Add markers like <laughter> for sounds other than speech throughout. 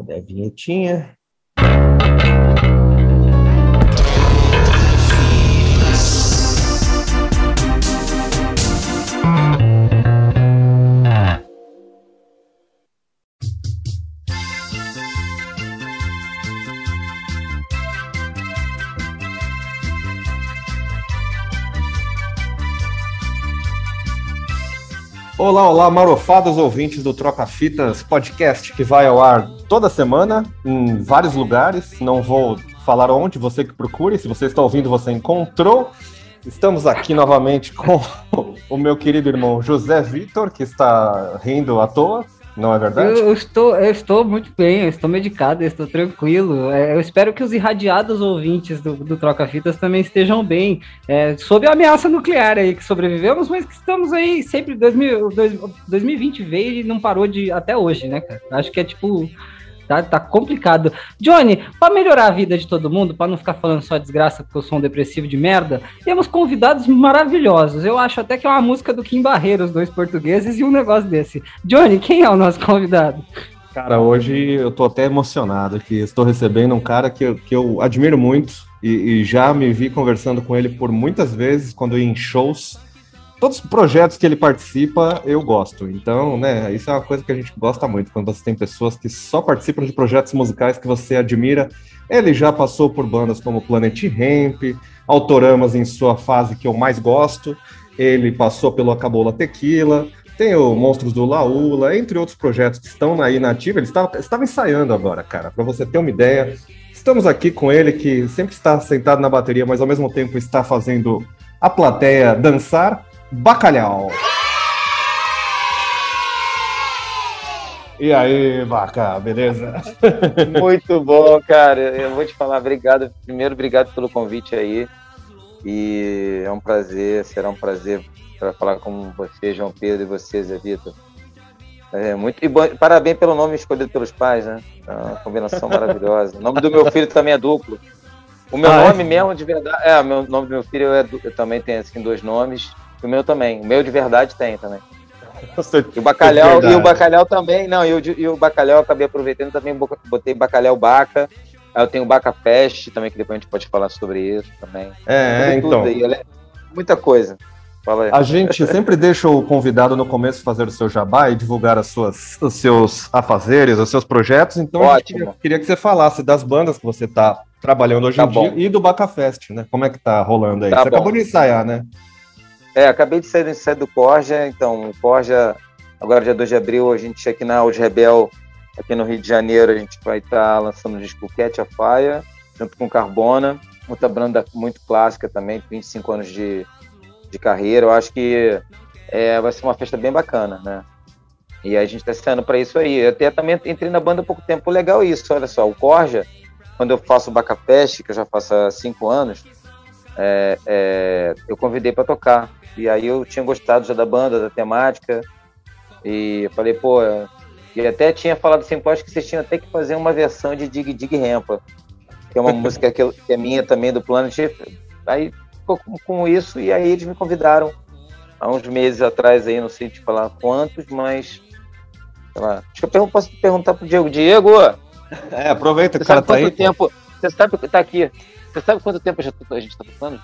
Cadê a vinhetinha? Olá, olá, marofados ouvintes do Troca Fitas podcast que vai ao ar toda semana em vários lugares. Não vou falar onde, você que procure. Se você está ouvindo, você encontrou. Estamos aqui novamente com <laughs> o meu querido irmão José Vitor, que está rindo à toa. Não é verdade? Eu, eu, estou, eu estou muito bem, eu estou medicado, eu estou tranquilo. É, eu espero que os irradiados ouvintes do, do Troca Fitas também estejam bem. É, sob a ameaça nuclear aí que sobrevivemos, mas que estamos aí sempre. 2000, 2020 veio e não parou de até hoje, né, cara? Acho que é tipo Tá, complicado. Johnny, para melhorar a vida de todo mundo, para não ficar falando só desgraça porque eu sou um depressivo de merda, temos convidados maravilhosos. Eu acho até que é uma música do Kim Barreiro, os dois portugueses, e um negócio desse. Johnny, quem é o nosso convidado? Cara, hoje eu tô até emocionado aqui. Estou recebendo um cara que, eu, que eu admiro muito e, e já me vi conversando com ele por muitas vezes quando ia em shows todos os projetos que ele participa, eu gosto. Então, né, isso é uma coisa que a gente gosta muito, quando você tem pessoas que só participam de projetos musicais que você admira. Ele já passou por bandas como Planet Ramp, Autoramas em sua fase que eu mais gosto. Ele passou pelo Acabola Tequila, tem o Monstros do Laula, entre outros projetos que estão aí na ativa. Ele estava, estava ensaiando agora, cara, para você ter uma ideia. Estamos aqui com ele, que sempre está sentado na bateria, mas ao mesmo tempo está fazendo a plateia dançar. Bacalhau. E aí, Baca, beleza? <laughs> Muito bom, cara. Eu vou te falar, obrigado. Primeiro, obrigado pelo convite aí. E é um prazer, será um prazer para falar com você, João Pedro, e você, Zé Vitor. É muito e bom, parabéns pelo nome escolhido pelos pais, né? É uma combinação <laughs> maravilhosa. O nome do meu filho também é duplo. O meu ah, é? nome é? mesmo de verdade, é, o nome do meu filho é, eu também tenho assim dois nomes. O meu também. O meu de verdade tem também. E o bacalhau, e o bacalhau também, não, e o, e o bacalhau eu acabei aproveitando também, botei bacalhau baca. Aí eu tenho o Baca Fest também, que depois a gente pode falar sobre isso também. É, é então. Aí, muita coisa. A gente <laughs> sempre deixa o convidado no começo fazer o seu jabá e divulgar as suas, os seus afazeres, os seus projetos. Então, Ótimo. queria que você falasse das bandas que você está trabalhando hoje tá em bom. dia e do Baca Fest, né? Como é que tá rolando aí? Tá você bom. acabou de ensaiar, né? É, acabei de sair do do Corja, então o Corja, agora dia 2 de abril, a gente aqui na Audio Rebel, aqui no Rio de Janeiro, a gente vai estar tá lançando o disco Cat a Fire, junto com Carbona, outra banda muito clássica também, 25 anos de, de carreira, eu acho que é, vai ser uma festa bem bacana, né? E a gente está saindo para isso aí. Eu até também entrei na banda há pouco tempo. Legal isso, olha só. O Corja, quando eu faço o Bacafest, que eu já faço há cinco anos, é, é, eu convidei para tocar. E aí eu tinha gostado já da banda, da temática. E falei, pô, e até tinha falado assim, pô, acho que vocês tinham até que fazer uma versão de Dig Dig Rampa, que é uma <laughs> música que, é minha também, do Planet. Aí ficou com, com, isso, e aí eles me convidaram há uns meses atrás aí, não sei te falar quantos, mas. Sei lá. Acho que eu posso perguntar pro Diego. Diego! É, aproveita que o cara tá aí. Tempo, você sabe que tá aqui. Você sabe quanto tempo a gente tá tocando?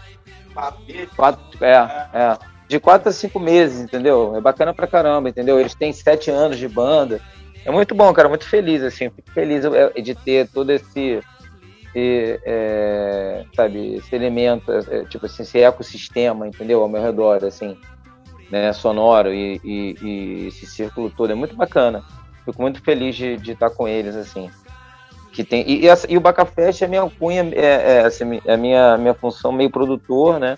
Quatro, é, é. De quatro a cinco meses, entendeu? É bacana pra caramba, entendeu? Eles têm sete anos de banda. É muito bom, cara, muito feliz, assim, fico feliz é, de ter todo esse, esse é, sabe, esse elemento, é, tipo assim, esse ecossistema, entendeu? Ao meu redor, assim, né, sonoro e, e, e esse círculo todo, é muito bacana. Fico muito feliz de, de estar com eles, assim que tem e, e, essa, e o Bacafest é minha cunha é, é, assim, é a minha minha função meio produtor né?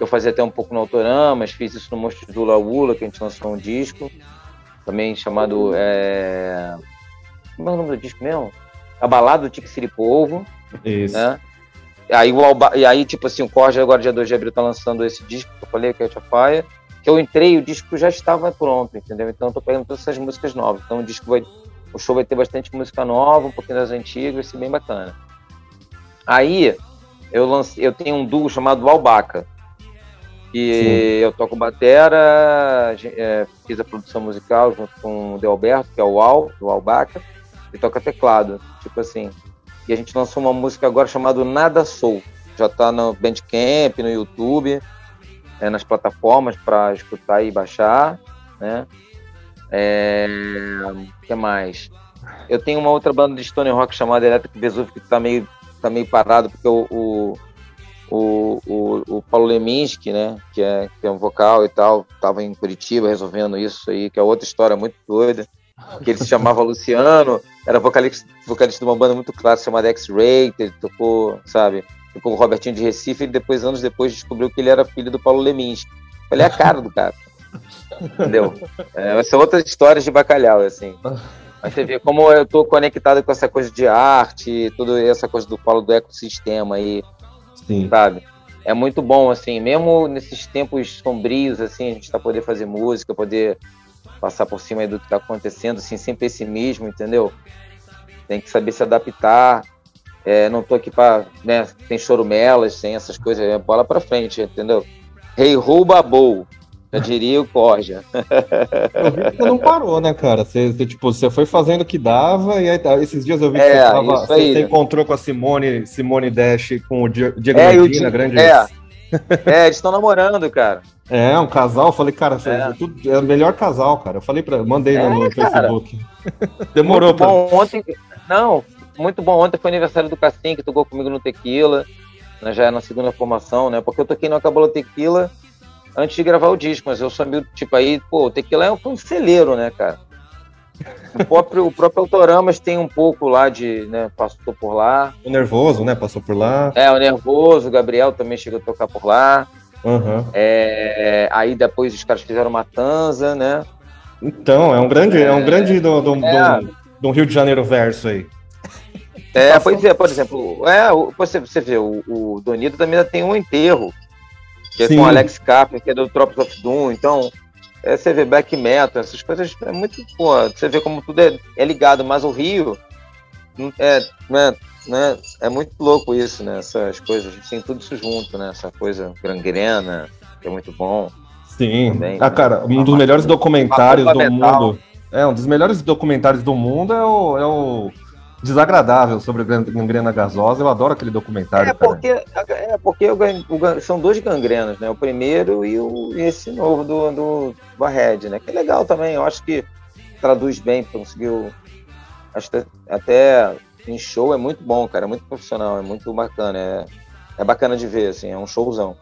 Eu fazia até um pouco no Autoramas fiz isso no Monstro do Laula que a gente lançou um disco também chamado é... como é o nome do disco mesmo? A balada do Tique Siripovo isso. né? aí o Alba... e aí tipo assim o Corja agora dia 2 de abril tá lançando esse disco que eu falei que é a Fire que eu entrei o disco já estava pronto entendeu? Então eu tô pegando todas essas músicas novas. Então o disco vai o show vai ter bastante música nova, um pouquinho das antigas, vai ser bem bacana. Aí eu lancei, eu tenho um duo chamado Albaca. E Sim. eu toco batera, é, fiz a produção musical junto com o De Alberto, que é o Al, do Albaca. e toca teclado, tipo assim. E a gente lançou uma música agora chamada Nada Sou. Já tá no Bandcamp, no YouTube, é, nas plataformas para escutar e baixar, né? É, que mais? Eu tenho uma outra banda de Stone Rock chamada Electric Vesúvio que tá meio, tá meio parado, porque o, o, o, o, Paulo Leminski, né, que é, que é um vocal e tal, tava em Curitiba resolvendo isso aí, que é outra história muito doida que ele se chamava <laughs> Luciano, era vocalista, vocalista de uma banda muito clássica chamada X-Ray, ele tocou, sabe, tocou o Robertinho de Recife e depois, anos depois, descobriu que ele era filho do Paulo Lemins. Falei, é a cara do cara. Entendeu? É, são outras histórias de bacalhau, assim. Mas você vê como eu tô conectado com essa coisa de arte, toda essa coisa do Paulo do ecossistema aí, Sim. sabe? É muito bom, assim, mesmo nesses tempos sombrios, assim, a gente tá poder fazer música, poder passar por cima do que está acontecendo, assim, sem pessimismo, entendeu? Tem que saber se adaptar. É, não tô aqui para, né, tem chorumelas, sem essas coisas, é bola para frente, entendeu? Rei rouba bol, já diria o Corja. Você não parou, né, cara? Você, você, tipo, você foi fazendo o que dava, e aí, tá, esses dias eu vi que é, você, tava, você, aí, você encontrou com a Simone, Simone Dash com o Diego é, Medina, grande. É, é, eles estão namorando, cara. É, um casal. Eu falei, cara, é, tudo, é o melhor casal, cara. Eu falei para, mandei é, no, Facebook. Demorou muito pra... bom ontem. Não, muito bom. Ontem foi aniversário do Cassim, que tocou comigo no Tequila. Né, já é na segunda formação, né? Porque eu toquei no Acabou Tequila antes de gravar o disco, mas eu sou meio, tipo, aí, pô, o Tequila é um, um celeiro, né, cara? O próprio, o próprio Autoramas tem um pouco lá de, né, passou por lá. O Nervoso, né, passou por lá. É, o Nervoso, o Gabriel também chegou a tocar por lá. Uhum. É, aí depois os caras fizeram Matanza, né? Então, é um grande, é, é um grande do, do, é. do, do, Rio de Janeiro verso aí. É, pois é, por exemplo, é, você, você vê, o, o Donido também tem um enterro, que é Sim. com Alex Carper, que é do Tropics of Doom, então é, você vê black metal, essas coisas é muito, pô, você vê como tudo é, é ligado, mas o Rio é, né, né, é muito louco isso, né, essas coisas, tem tudo isso junto, né, essa coisa gangrena, que é muito bom. Sim, também, ah, né? cara, um dos melhores documentários do mundo, é, um dos melhores documentários do mundo é o, é o desagradável sobre gangrena gasosa. Eu adoro aquele documentário. É porque, é porque o, o, são dois gangrenas, né? O primeiro e o, esse novo do, do Barred, né? Que é legal também. Eu acho que traduz bem, conseguiu. Acho que até em show é muito bom, cara. É muito profissional, é muito bacana. É, é bacana de ver, assim, é um showzão.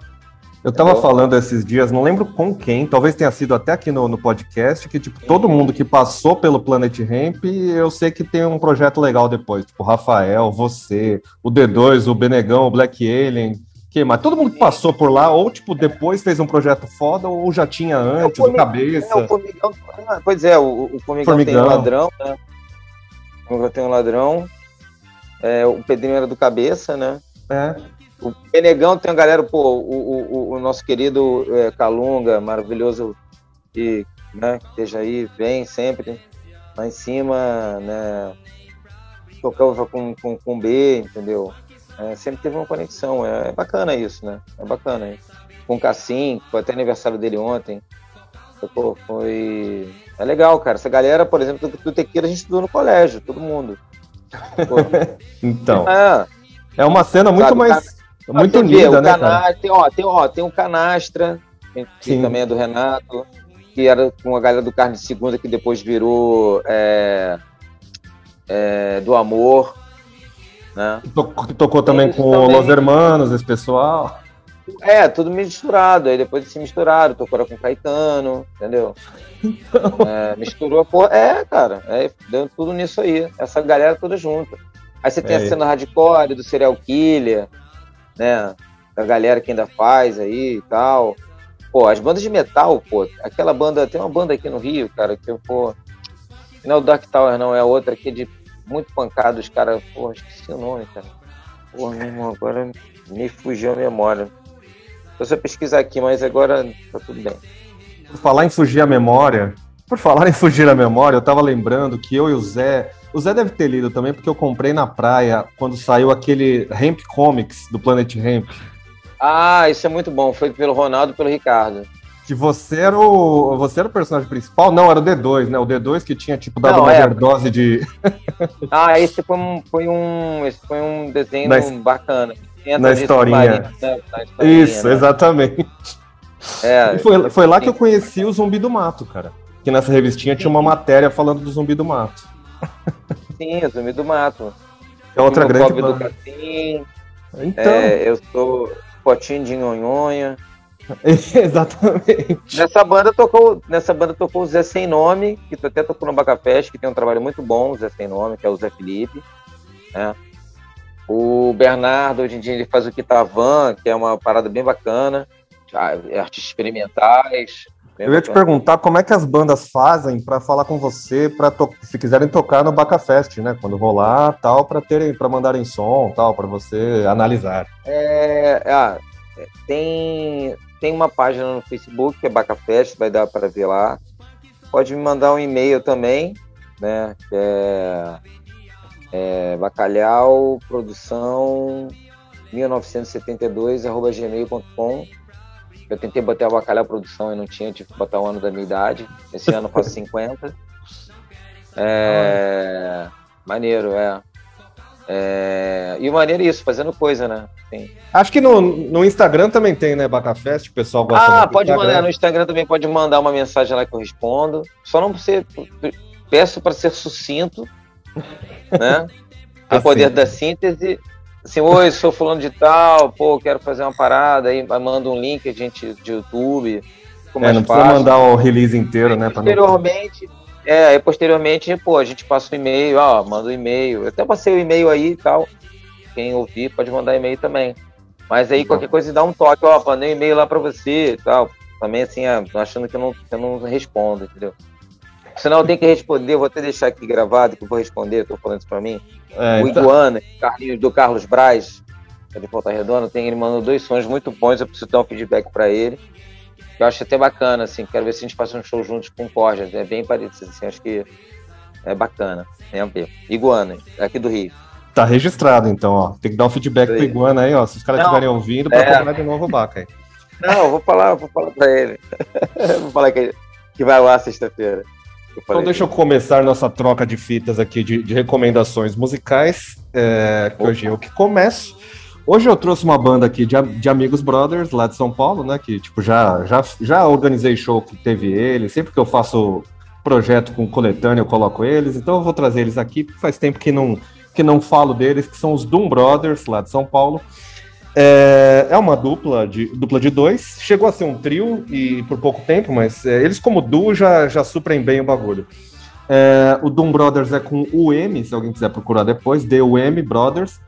Eu tava falando esses dias, não lembro com quem, talvez tenha sido até aqui no, no podcast, que, tipo, todo mundo que passou pelo Planet Ramp, eu sei que tem um projeto legal depois. Tipo, o Rafael, você, o D2, o Benegão, o Black Alien. Que, mas todo mundo que passou por lá, ou, tipo, depois fez um projeto foda, ou já tinha antes, é, o, Cabeça. É, o Formigão, ah, pois é, o, o Formigão, Formigão, tem um ladrão, né? O Formigão tem um ladrão. É, o Pedrinho era do Cabeça, né? É. O Benegão tem uma galera, pô, o, o, o nosso querido é, Calunga, maravilhoso, que né, esteja aí, vem sempre lá em cima, né? Tocava com, com, com B, entendeu? É, sempre teve uma conexão, é, é, bacana isso, né? É bacana isso. Com o Cassim, foi até aniversário dele ontem. Pô, foi. É legal, cara. Essa galera, por exemplo, do, do Tequila, a gente estudou no colégio, todo mundo. <laughs> então. É. é uma cena muito Sabe, mais muito unida, né, canastra, Tem, ó, tem, ó, tem o Canastra, que também é do Renato, que era com a galera do Carne de Segunda, que depois virou é, é, do Amor, né? Tocou, tocou também com também... Los Hermanos, esse pessoal. É, tudo misturado. Aí depois se misturaram, tocou com Caetano, entendeu? Então... É, misturou a porra. É, cara, é, deu tudo nisso aí. Essa galera toda junta. Aí você tem é. a cena hardcore do serial killer, né? Da galera que ainda faz aí e tal. Pô, as bandas de metal, pô, aquela banda, tem uma banda aqui no Rio, cara, que eu, pô, não é o Dark Tower, não, é outra aqui de muito pancada, os caras, pô, esqueci o nome, cara. Pô, meu irmão, agora me fugiu a memória. Eu só pesquisar aqui, mas agora tá tudo bem. Falar em fugir a memória, por falar em fugir a memória, eu tava lembrando que eu e o Zé, o Zé deve ter lido também, porque eu comprei na praia quando saiu aquele Ramp Comics do Planet Ramp. Ah, isso é muito bom. Foi pelo Ronaldo e pelo Ricardo. que você era o. Você era o personagem principal? Não, era o D2, né? O D2 que tinha, tipo, dado Não, uma é. overdose de. <laughs> Ah, esse foi um, foi um, esse foi um desenho Na bacana. Entra na historinha. Né? Na historinha, Isso, né? exatamente. É, E foi, foi lá que eu conheci o Zumbi do Mato, cara. Que nessa revistinha tinha uma matéria falando do Zumbi do Mato. sim, o Zumbi do Mato. É outra Meu grande do. Capim, Então, é, eu sou Potinho de Nhonhonha. <laughs> exatamente. Nessa banda tocou, nessa banda tocou o Zé Sem Nome, que até tocou no Bacafest, que tem um trabalho muito bom, o Zé Sem Nome, que é o Zé Felipe. né? O Bernardo, hoje em dia, ele faz o Kitavan, que é uma parada bem bacana. Artes experimentais. Eu ia te perguntar como é que as bandas fazem para falar com você, para se quiserem tocar no Bacafest, né? Quando vou lá, tal, para terem, para mandarem som, tal, para você analisar. É, é ah, é, tem tem uma página no Facebook que é Bacafest, vai dar para ver lá. Pode me mandar um e-mail também, né? Que é, é bacalhauprodução1972 gmail.com. Eu tentei botar bacalhau produção e não tinha, tive que botar o ano da minha idade. Esse ano eu faço 50. <laughs> É, maneiro, é. É, e o maneiro é isso, fazendo coisa, né? Assim, Acho que no, no Instagram também tem, né, Bacafest, o pessoal gosta Ah, pode Instagram. mandar no Instagram também, pode mandar uma mensagem lá que eu respondo. Só não ser. Peço para ser sucinto, né? <laughs> Tem Assim. o poder da síntese. Assim, oi, sou fulano de tal, pô, quero fazer uma parada, aí manda um link, a gente de YouTube. Ficou É, não precisa fácil. mandar o release inteiro, né? pra não- Posteriormente, é, aí posteriormente, pô, a gente passa o e-mail, ó, manda o e-mail. Eu até passei o e-mail aí e tal. Quem ouvir pode mandar e-mail também. Mas aí qualquer coisa dá um toque, ó, mandei um e-mail lá pra você e tal. Também assim, ah, achando que eu não, que eu não respondo, entendeu? Senão eu tenho que responder, vou até deixar aqui gravado que eu vou responder, tô falando isso pra mim. É, o então- Iguana, Carlinhos, do Carlos Braz, é de Volta Redonda, tem, ele mandou dois sons muito bons, eu preciso dar um feedback pra ele. Eu acho até bacana, assim, quero ver se a gente faz um show juntos com Corja, é bem parecido, assim, acho que é bacana. Tem a ver. Iguana, aqui do Rio. Tá registrado, então, ó. Tem que dar um feedback pro. Iguana aí, ó. Se os caras estiverem ouvindo, pra é. cobrar de novo o Baca aí. Não, eu vou falar, vou falar pra ele. <laughs> vou falar que, que vai lá sexta-feira. Eu Então falei deixa eu começar nossa troca de fitas aqui de, de recomendações musicais, é, que hoje eu que começo. Hoje eu trouxe uma banda aqui de, de amigos brothers lá de São Paulo, né? Que tipo já já, já organizei show que teve eles. Sempre que eu faço projeto com coletânea eu coloco eles. Então eu vou trazer eles aqui. Faz tempo que não que não falo deles, que são os Doom Brothers lá de São Paulo. É, é uma dupla de, dupla de dois. Chegou a ser um trio e por pouco tempo, mas é, eles, como duo, já, já suprem bem o bagulho. É, o Doom Brothers é com UM, se alguém quiser procurar depois, D-U-M Brothers.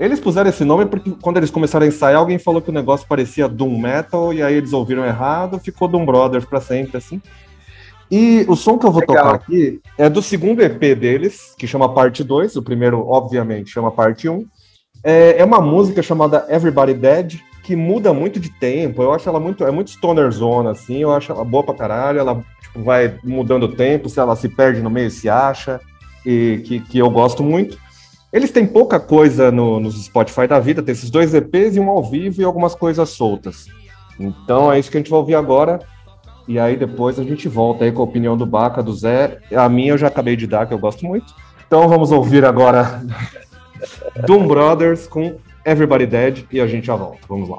Eles puseram esse nome porque quando eles começaram a ensaiar, alguém falou que o negócio parecia Doom Metal, e aí eles ouviram errado, ficou Doom Brothers pra sempre, assim. E o som que eu vou Legal. tocar aqui é do segundo EP deles, que chama Parte 2. O primeiro, obviamente, chama Parte 1. É, é uma música chamada Everybody Dead, que muda muito de tempo. Eu acho ela muito. É muito stoner zona, assim. Eu acho ela boa pra caralho. Ela tipo, vai mudando o tempo, se ela se perde no meio, se acha. E que, que eu gosto muito. Eles têm pouca coisa no, nos Spotify da vida, tem esses dois EPs e um ao vivo e algumas coisas soltas. Então é isso que a gente vai ouvir agora. E aí depois a gente volta aí com a opinião do Baca, do Zé. A minha eu já acabei de dar, que eu gosto muito. Então vamos ouvir agora <laughs> Doom Brothers com Everybody Dead e a gente já volta. Vamos lá.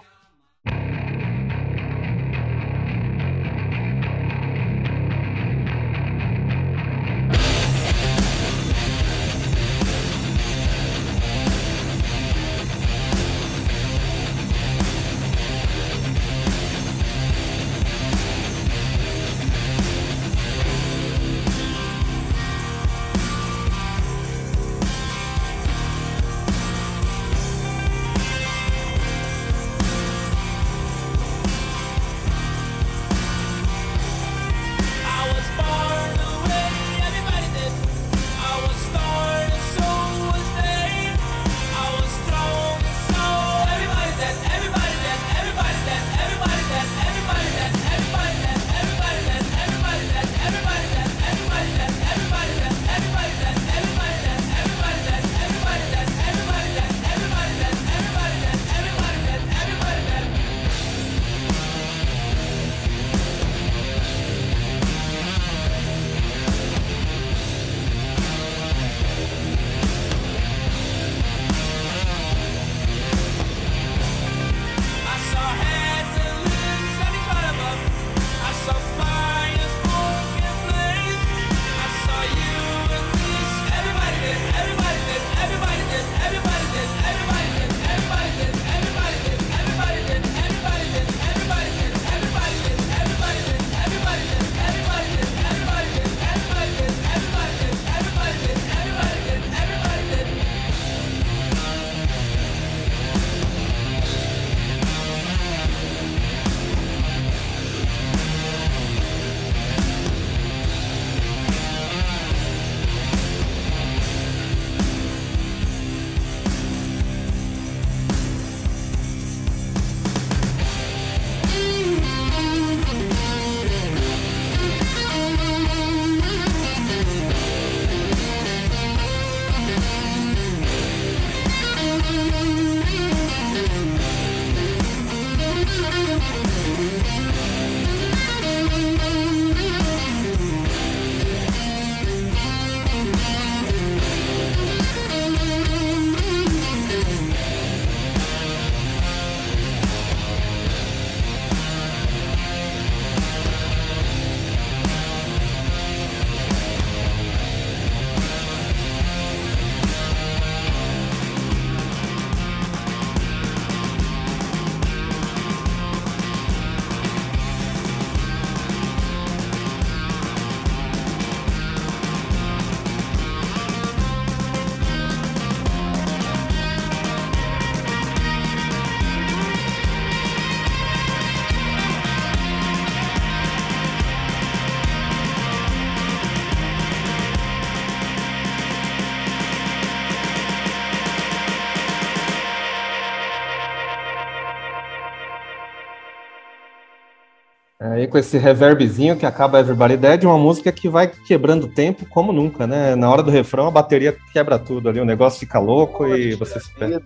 Com esse reverbzinho que acaba Everybody Dead, uma música que vai quebrando tempo como nunca, né? Na hora do refrão a bateria quebra tudo ali, o negócio fica louco e você se perde.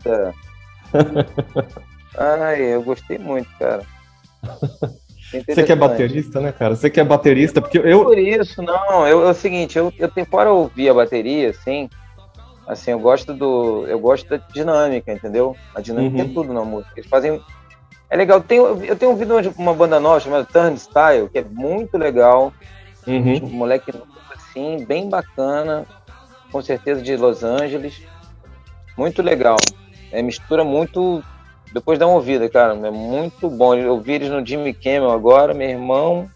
<laughs> Ai, eu gostei muito, cara. Você que é baterista, né, cara? Você que é baterista, porque eu. Por isso, não. Eu, é o seguinte, eu, eu tenho para ouvir a bateria, assim. Assim, eu gosto do. Eu gosto da dinâmica, entendeu? A dinâmica é uhum. é tudo na música. Eles fazem. É legal. Tem, eu tenho ouvido uma, uma banda nova chamada Turnstyle, que é muito legal. Uhum. Um moleque assim, bem bacana. Com certeza de Los Angeles. Muito legal. É, mistura muito depois dá uma ouvida, cara. É muito bom. Eu ouvi eles no Jimmy Kimmel agora, meu irmão.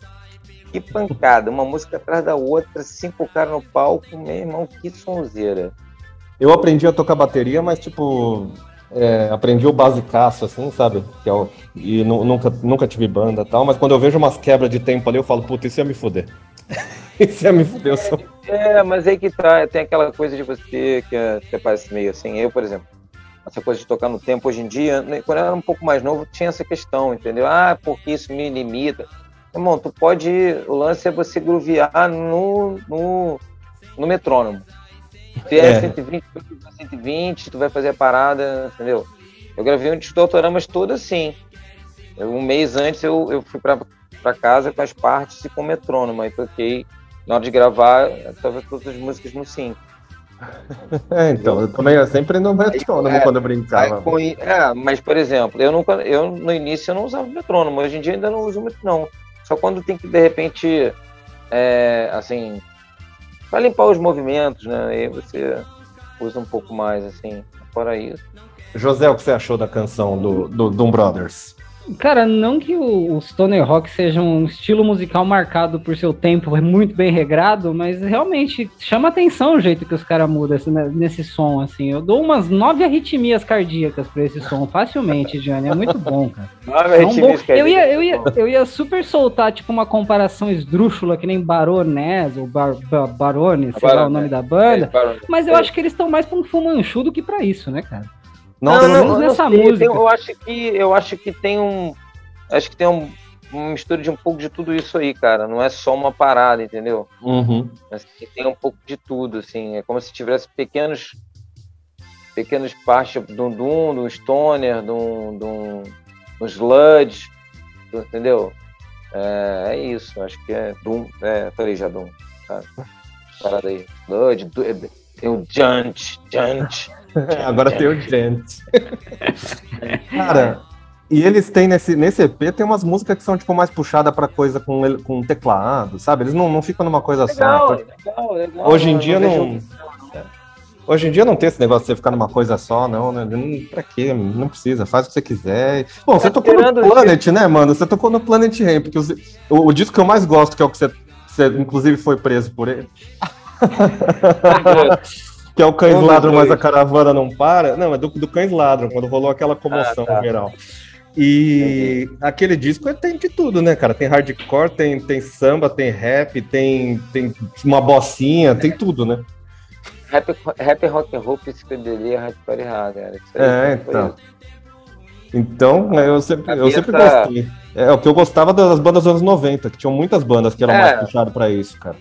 Que pancada. Uma música atrás da outra, cinco caras no palco. Meu irmão, que sonzeira. Eu aprendi a tocar bateria, mas tipo. É, aprendi o basicaço, assim, sabe? Que é o, e nunca, nunca tive banda e tal, mas quando eu vejo umas quebras de tempo ali, eu falo, puta, isso ia me fuder. <laughs> isso ia me fuder. Eu sou... É, mas aí que tá, tem aquela coisa de você que, é, que parece meio assim. Eu, por exemplo, essa coisa de tocar no tempo hoje em dia, né, quando eu era um pouco mais novo, tinha essa questão, entendeu? Ah, porque isso me limita. Irmão, tu pode. O lance é você groovear no, no, no metrônomo. Se é, é 120, 120, tu vai fazer a parada, entendeu? Eu gravei um disco de autoramas todo assim. Um mês antes eu, eu fui para casa com as partes e com o metrônomo. Aí toquei, na hora de gravar, talvez todas as músicas no 5. <laughs> É, então, eu também eu sempre no metrônomo é, quando eu brincava. Com, é, mas, por exemplo, eu nunca, eu no início eu não usava metrônomo, hoje em dia ainda não uso muito, não. Só quando tem que, de repente, é, assim, para limpar os movimentos, né? Aí você usa um pouco mais, assim, fora isso. José, o que você achou da canção do, do Doom Brothers? Cara, não que o, o Stoner Rock seja um estilo musical marcado por seu tempo muito bem regrado, mas realmente chama atenção o jeito que os caras mudam né, nesse som, assim. Eu dou umas nove arritmias cardíacas pra esse som, facilmente, Johnny. É muito bom, cara. <laughs> Nove é um bom... eu, ia, eu, ia, eu ia super soltar, tipo, uma comparação esdrúxula, que nem Baronés, ou Bar, Bar, Barone, sei lá o nome da banda, é, mas eu acho que eles estão mais pra um fumanchu do que pra isso, né, cara? Não, não, não, nessa sei, música. Tem, eu acho que eu acho que tem um acho que tem um, uma mistura de um pouco de tudo isso aí, cara. Não é só uma parada, entendeu? Uhum. Mas tem um pouco de tudo, assim. É como se tivesse pequenos pequenas partes do Doom, do Stoner, do, do, do Sludge, entendeu? É, é, isso, acho que é Doom, é, falei já Doom? Parada aí, Sludge, tem o Junt, Junt. <laughs> Agora tem o Gent. <laughs> Cara, e eles têm nesse, nesse EP tem umas músicas que são tipo mais puxadas para coisa com, com teclado, sabe? Eles não, não ficam numa coisa legal, só. Legal, legal, Hoje em dia não. Hoje em dia não tem esse negócio de você ficar numa coisa só, não, né? Pra quê? Não precisa, faz o que você quiser. Bom, você tá tocou no Planet, né, mano? Você tocou no Planet Rain, porque os, o, o, disco que eu mais gosto, que é o que você, você inclusive foi preso por ele. <laughs> que é o Cães Ladram, mas a caravana não para. Não, é do, do Cães Ladram, quando rolou aquela comoção ah, tá. geral. E Entendi. aquele disco tem de tudo, né, cara? Tem hardcore, tem, tem samba, tem rap, tem, tem uma bocinha, tem tudo, né? Rap, rap rock and roll, psicodelia, hardcore e cara. É, então. Então, eu sempre, eu sempre gostei. É o que eu gostava das bandas dos anos 90, que tinham muitas bandas que eram é. mais puxadas pra isso, cara.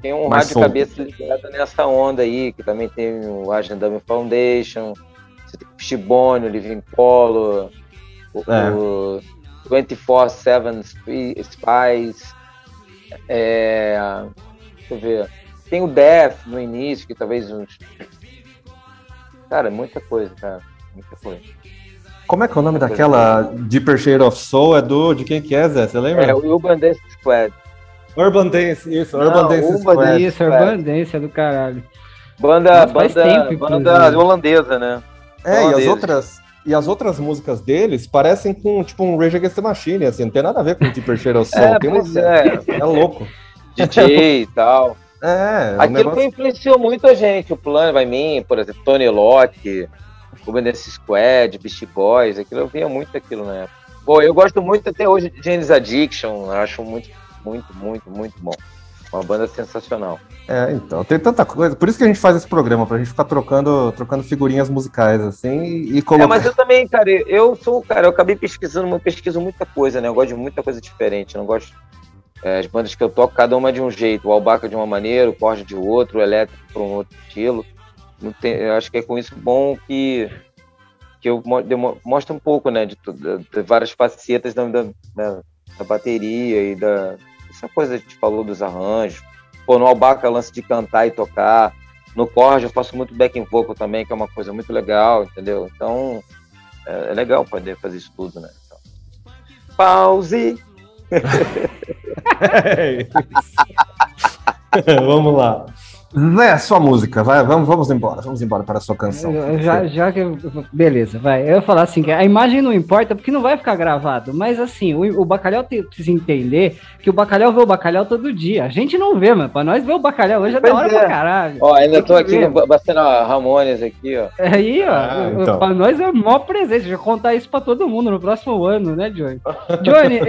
Tem um rádio solto. cabeça ligado nessa onda aí, que também tem o Agent Dummy Foundation, o Shibone, o Living Polo, é. o 24-7 Spies, é, deixa eu ver, tem o Death no início, que talvez uns... Cara, muita coisa, cara, muita coisa. Como é que é o nome daquela Deeper Shade of Soul? É do, de quem que é, Zé? Você lembra? É o Urban Dance Squad. Urban Dance, isso, Urban Não, Dance Urban Squad. Isso, Urban Dance é do caralho. Banda, banda, tempo, banda holandesa, né? É, holandesa. e as outras e as outras músicas deles parecem com tipo um Rage Against the Machine, assim, não tem nada a ver com o Deeper Shade of <laughs> Soul. É, tem uma... é. é louco. <laughs> DJ e tal. É, Aquilo negócio... que influenciou muito a gente, o Plano vai mim, por exemplo, Tony Locke, o Dance Squad, Beast Boys, aquilo eu via muito aquilo na época. Pô, eu gosto muito até hoje de James Addiction, acho muito muito, muito, muito bom. Uma banda sensacional. É, então, tem tanta coisa. Por isso que a gente faz esse programa, pra gente ficar trocando, trocando figurinhas musicais, assim, e, colocar. É, mas eu também, cara, eu sou, cara, eu acabei pesquisando, eu pesquiso muita coisa, né? Eu gosto de muita coisa diferente. Eu não gosto. É, as bandas que eu toco, cada uma de um jeito. O Albaca de uma maneira, o Corte de outro, o Elétrico por um outro estilo. Tem, eu acho que é com isso bom que, que eu mostro um pouco, né, de, de, de várias facetas da, da, da bateria e da, essa coisa que a gente falou dos arranjos. Pô, no Albaca, lance de cantar e tocar. No Corja, eu faço muito backing vocal também, que é uma coisa muito legal, entendeu? Então, é, é legal poder fazer isso tudo, né? Então, pause! <laughs> <laughs> Vamos lá. Zé, sua música, vai, vamos, vamos embora, vamos embora para a sua canção. Já, já que. Beleza, vai. Eu ia falar assim, a imagem não importa porque não vai ficar gravado, mas assim, o, o bacalhau tem, precisa entender que o bacalhau vê o bacalhau todo dia. A gente não vê, mano. Pra nós ver o bacalhau hoje é da hora é. pra caralho. Ó, ainda tô aqui batendo a Ramones aqui, ó. É aí, ó. Ah, então. Pra nós é o maior presente. Já contar isso pra todo mundo no próximo ano, né, Johnny? <laughs> Johnny.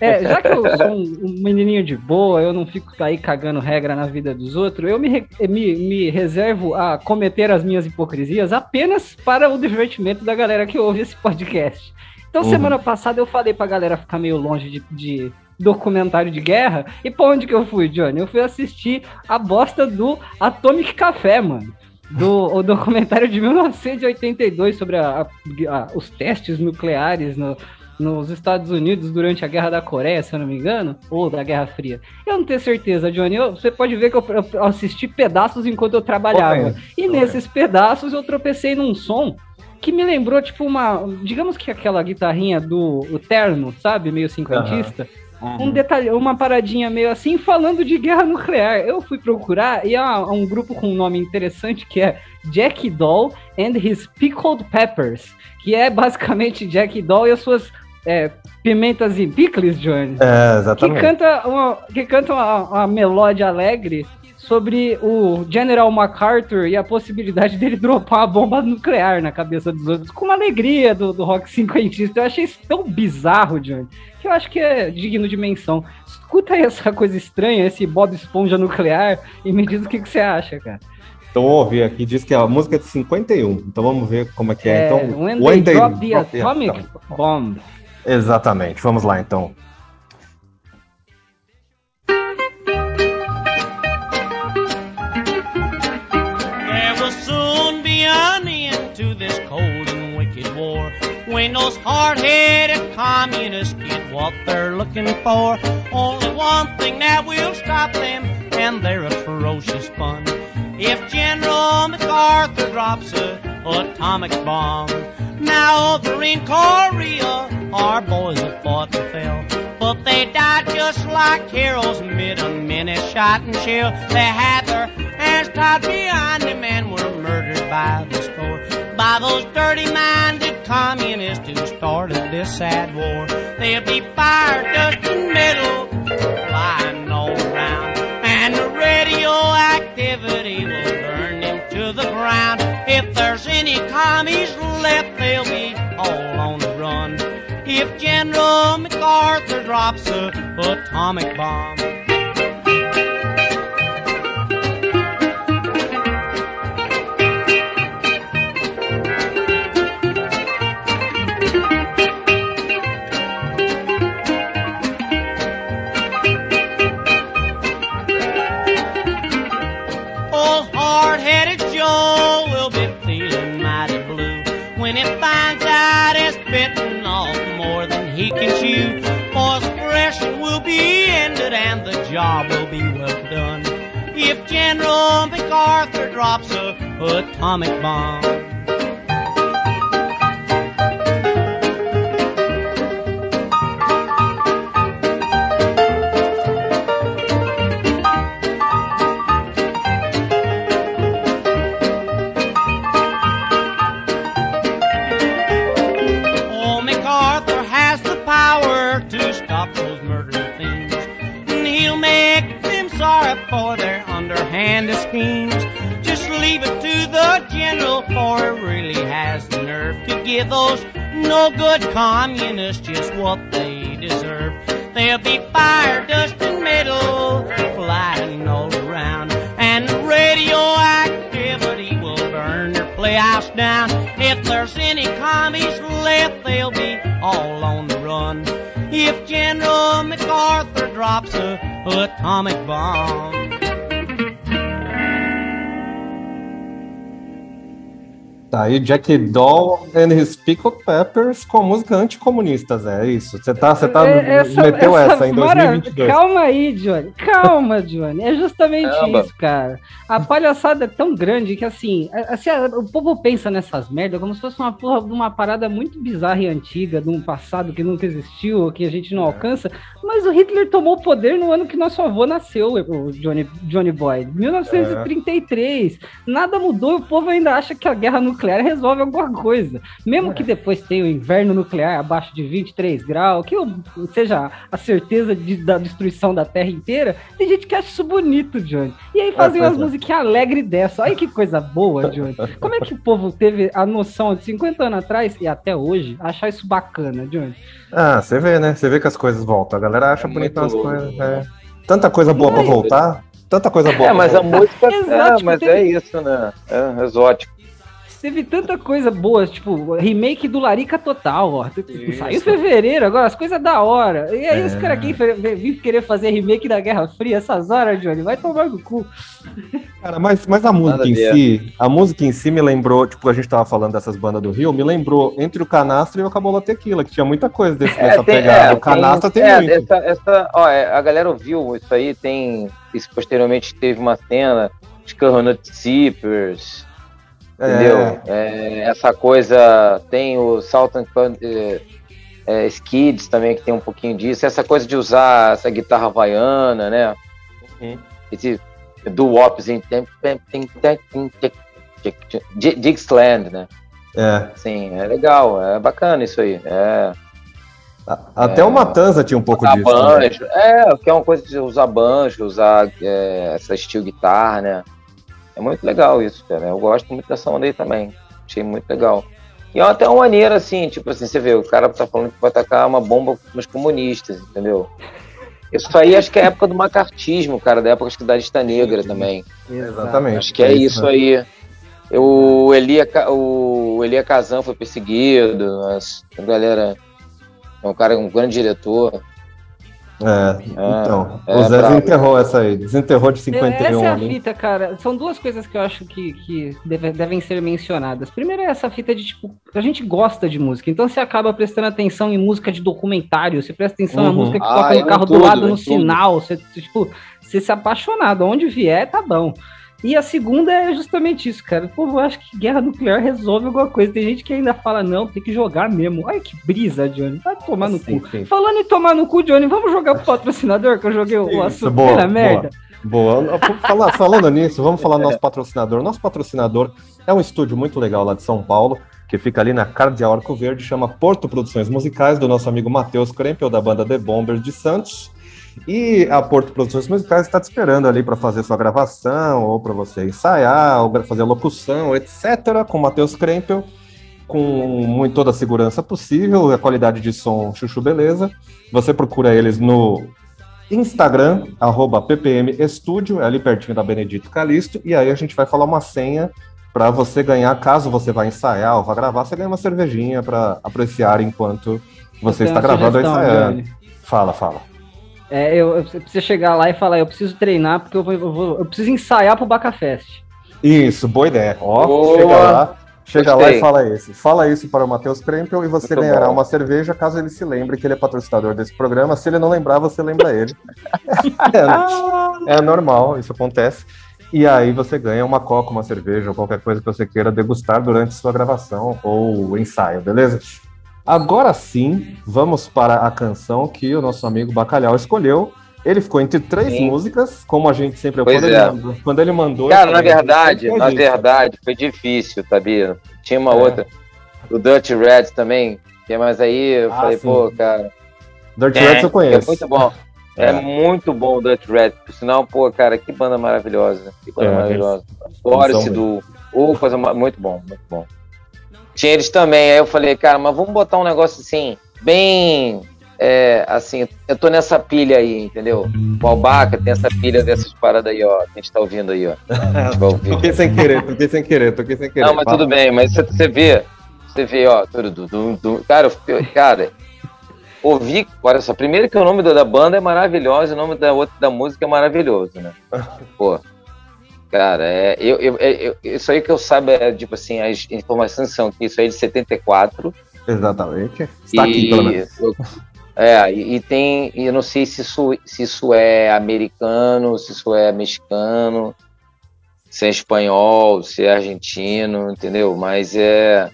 É, já que eu sou um, um, menininho de boa, eu não fico aí cagando regra na vida dos outros, eu me, me, me reservo a cometer as minhas hipocrisias apenas para o divertimento da galera que ouve esse podcast. Então, uhum. semana passada eu falei pra galera ficar meio longe de, de documentário de guerra. E pra onde que eu fui, Johnny? Eu fui assistir a bosta do Atomic Café, mano. Do o documentário de 1982 sobre a, a, a, os testes nucleares no, nos Estados Unidos durante a Guerra da Coreia, se eu não me engano, ou da Guerra Fria. Eu não tenho certeza, Johnny. Eu, você pode ver que eu, eu, assisti pedaços enquanto eu trabalhava. e nesses pedaços eu tropecei num som que me lembrou, tipo, uma. Digamos que aquela guitarrinha do o terno, sabe? Meio cinquentista. Uhum. Um detalhe, uma paradinha meio assim, falando de guerra nuclear. Eu fui procurar e há um grupo com um nome interessante que é Jack Doll and His Pickled Peppers, que é basicamente Jack Doll e as suas é, Pimentas e Picles, Johnny. É, exatamente. Que canta uma, que canta uma, uma melódia alegre sobre o General MacArthur e a possibilidade dele dropar uma bomba nuclear na cabeça dos outros, com uma alegria do, do rock cinquentista. Eu achei isso tão bizarro, Johnny, que eu acho que é digno de menção. Escuta aí essa coisa estranha, esse Bob Esponja nuclear, e me diz o que, que você acha, cara. Então vamos ouvir aqui, diz que a música é de 51, então vamos ver como é que é. é então, when, when they, they drop the atomic bomb. Exatamente. Vamos lá então. When those hard-headed communists get what they're looking for, only one thing that will stop them, and they're a ferocious fun. If General MacArthur drops a atomic bomb, now over in Korea, our boys have fought and fell. But they died just like heroes amid a minute shot and shell. They had their hands tied behind them and were murdered by the score. By those dirty-minded communists who started this sad war. They'll be fired dust the middle, flying all around. And the radioactivity If there's any commies left, they'll be all on the run. If General MacArthur drops a atomic bomb. Atomic bomb. good communists just what they deserve. They'll be fire, dust, and metal flying all around. And the radioactivity will burn their playhouse down. If there's any commies left, they'll be all on the run. If General MacArthur drops a atomic bomb. Aí Jack Doll and his Pickle Peppers com música anticomunistas, é isso. Você tá, você tá É, essa- meteu essa essa, em mara- 2022. Calma aí, Johnny. Calma, Johnny. É justamente Caramba. isso, cara. A palhaçada é tão grande que, assim, assim, a- o povo pensa nessas merdas como se fosse uma porra de uma parada muito bizarra e antiga, de um passado que nunca existiu, que a gente não É. alcança. Mas o Hitler tomou o poder no ano que nosso avô nasceu, o Johnny, Johnny Boy. 1933. Nada mudou e o povo ainda acha que a guerra nuclear resolve alguma coisa. Mesmo É. que depois tenha o inverno nuclear abaixo de 23 graus, que seja a certeza de- da destruição da Terra inteira, tem gente que acha isso bonito, Johnny. E aí fazem pois umas é. musiquinhas alegres dessa. Olha que coisa boa, Johnny. Como é que o povo teve a noção de 50 anos atrás e até hoje achar isso bacana, Johnny? Ah, você vê, né? Você vê que as coisas voltam. A galera acha É bonito as coisas. é. Tanta coisa boa pra Ai, voltar. Tanta coisa boa É, pra mas a voltar. música. <laughs> É, Exótico mas tem- é isso, né? É exótico. Teve tanta coisa boa, tipo, remake do Larica Total, ó. Isso. Saiu em fevereiro, agora as coisas da hora. E aí É. os caras aqui vêm querer fazer remake da Guerra Fria essas horas, Johnny. Vai tomar no cu. Cara, mas, mas a música Nada em a ver. si, a música em si me lembrou, tipo, a gente tava falando dessas bandas do Rio, me lembrou entre o Canastra e o Cabola Tequila, que tinha muita coisa desse, dessa tem- pegada. é, o Canastra tem, é, muito. Essa, essa, ó, é, a galera ouviu isso aí, tem. Isso posteriormente teve uma cena de Carronut Zippers, entendeu? É, essa coisa. Tem o Sultan é, é, Skids também, que tem um pouquinho disso. Essa coisa de usar essa guitarra havaiana, né? Uhum. Esse do Wopsin. Dixland, né? É. Sim, é legal, é bacana isso aí. É, Até o Matanza tinha um pouco disso. banjo, é, que é uma coisa de usar banjo, usar é, essa steel guitar, né? É muito legal isso, cara. Eu gosto muito dessa onda aí também. Achei muito legal. E é até uma maneira, assim, tipo assim, você vê, o cara tá falando que vai atacar uma bomba nos comunistas, entendeu? Isso aí acho que é a época do macartismo, cara, da época acho que da lista negra também. Exatamente. Acho que é, isso né? aí. O Elia, o Elia Kazan foi perseguido, a galera é um cara, um grande diretor. É, então. é o Zé desenterrou essa aí. Desenterrou de Essa 51 é a ali. fita, cara. São duas coisas que eu acho que, que deve- devem ser mencionadas. Primeiro é essa fita de, tipo, a gente gosta de música, então você acaba prestando atenção em música de documentário, você presta atenção na Uhum. música que Ah, toca é no carro em do tudo, lado, no tudo. sinal, você, tipo, você se apaixonado. Onde vier, tá bom. E a segunda é justamente isso, cara. Pô, eu acho que guerra nuclear resolve alguma coisa. Tem gente que ainda fala, não, tem que jogar mesmo. Olha que brisa, Johnny. Vai tomar no Sim, cu. sim. Falando em tomar no cu, Johnny, vamos jogar pro patrocinador que eu joguei o Isso, assunto boa, na merda. Boa. Fala- falando nisso, vamos falar do nosso patrocinador. Nosso patrocinador é um estúdio muito legal lá de São Paulo, que fica ali na Cardeal Arco Verde, chama Porto Produções Musicais, do nosso amigo Matheus Krempel, da banda The Bombers de Santos. E a Porto Produções Musicais está te esperando ali para fazer sua gravação, ou para você ensaiar, ou fazer locução, etc., com o Matheus Krempel, com muito, toda a segurança possível, a qualidade de som chuchu beleza. Você procura eles no Instagram, arroba ppm Estúdio, é ali pertinho da Benedito Calixto, e aí a gente vai falar uma senha para você ganhar, caso você vá ensaiar ou vá gravar, você ganha uma cervejinha para apreciar enquanto você está gravando ou ensaiando. Fala, fala. É, eu, eu preciso chegar lá e falar, eu preciso treinar porque eu, vou, eu, vou- eu preciso ensaiar pro Bacafest. Isso, boa ideia. Ó, Boa. chega lá, chega lá Gostei. e fala isso. Fala isso para o Matheus Krempel e você Muito ganhará bom. uma cerveja caso ele se lembre que ele é patrocinador desse programa. Se ele não lembrar, você lembra ele. <laughs> é, é normal, isso acontece. E aí você ganha uma coca, uma cerveja ou qualquer coisa que você queira degustar durante sua gravação ou ensaio, beleza? Agora sim, vamos para a canção que o nosso amigo Bacalhau escolheu. Ele ficou entre três Sim. músicas, como a gente sempre Pois quando, é. ele mandou, quando ele mandou. Cara, na verdade, "Faz na isso". verdade, foi difícil, sabia? Tinha uma É. outra, o Dutch Red também, é mas aí eu Ah, falei, sim. pô, cara, Dirty é, Reds eu é conheço. muito bom. <laughs> É. É. muito bom o Dutch Red. Por sinal, pô, cara, que banda maravilhosa. Que banda É, maravilhosa. Adoro esse do. Ma- muito bom, muito bom. Tinha eles também, aí eu falei, cara, mas vamos botar um negócio assim, bem é, assim, eu tô nessa pilha aí, entendeu? O Albaca tem essa pilha dessas paradas aí, ó, que a gente tá ouvindo aí, ó. <laughs> toquei sem querer, toquei sem querer, toquei sem querer. Não, mas tudo bem, mas você vê, você vê, ó, cara, cara, ouvi, olha só, primeiro que o nome da banda é maravilhoso, o nome da outra da música é maravilhoso, né? <laughs> Pô, cara, é, eu, eu, eu, isso aí que eu saiba é, tipo assim, as informações são que isso aí é de 74. Exatamente. Está e, aqui, pelo menos. É, e, e tem, eu não sei se isso, se isso é americano, se isso é mexicano, se é espanhol, se é argentino, entendeu? Mas é.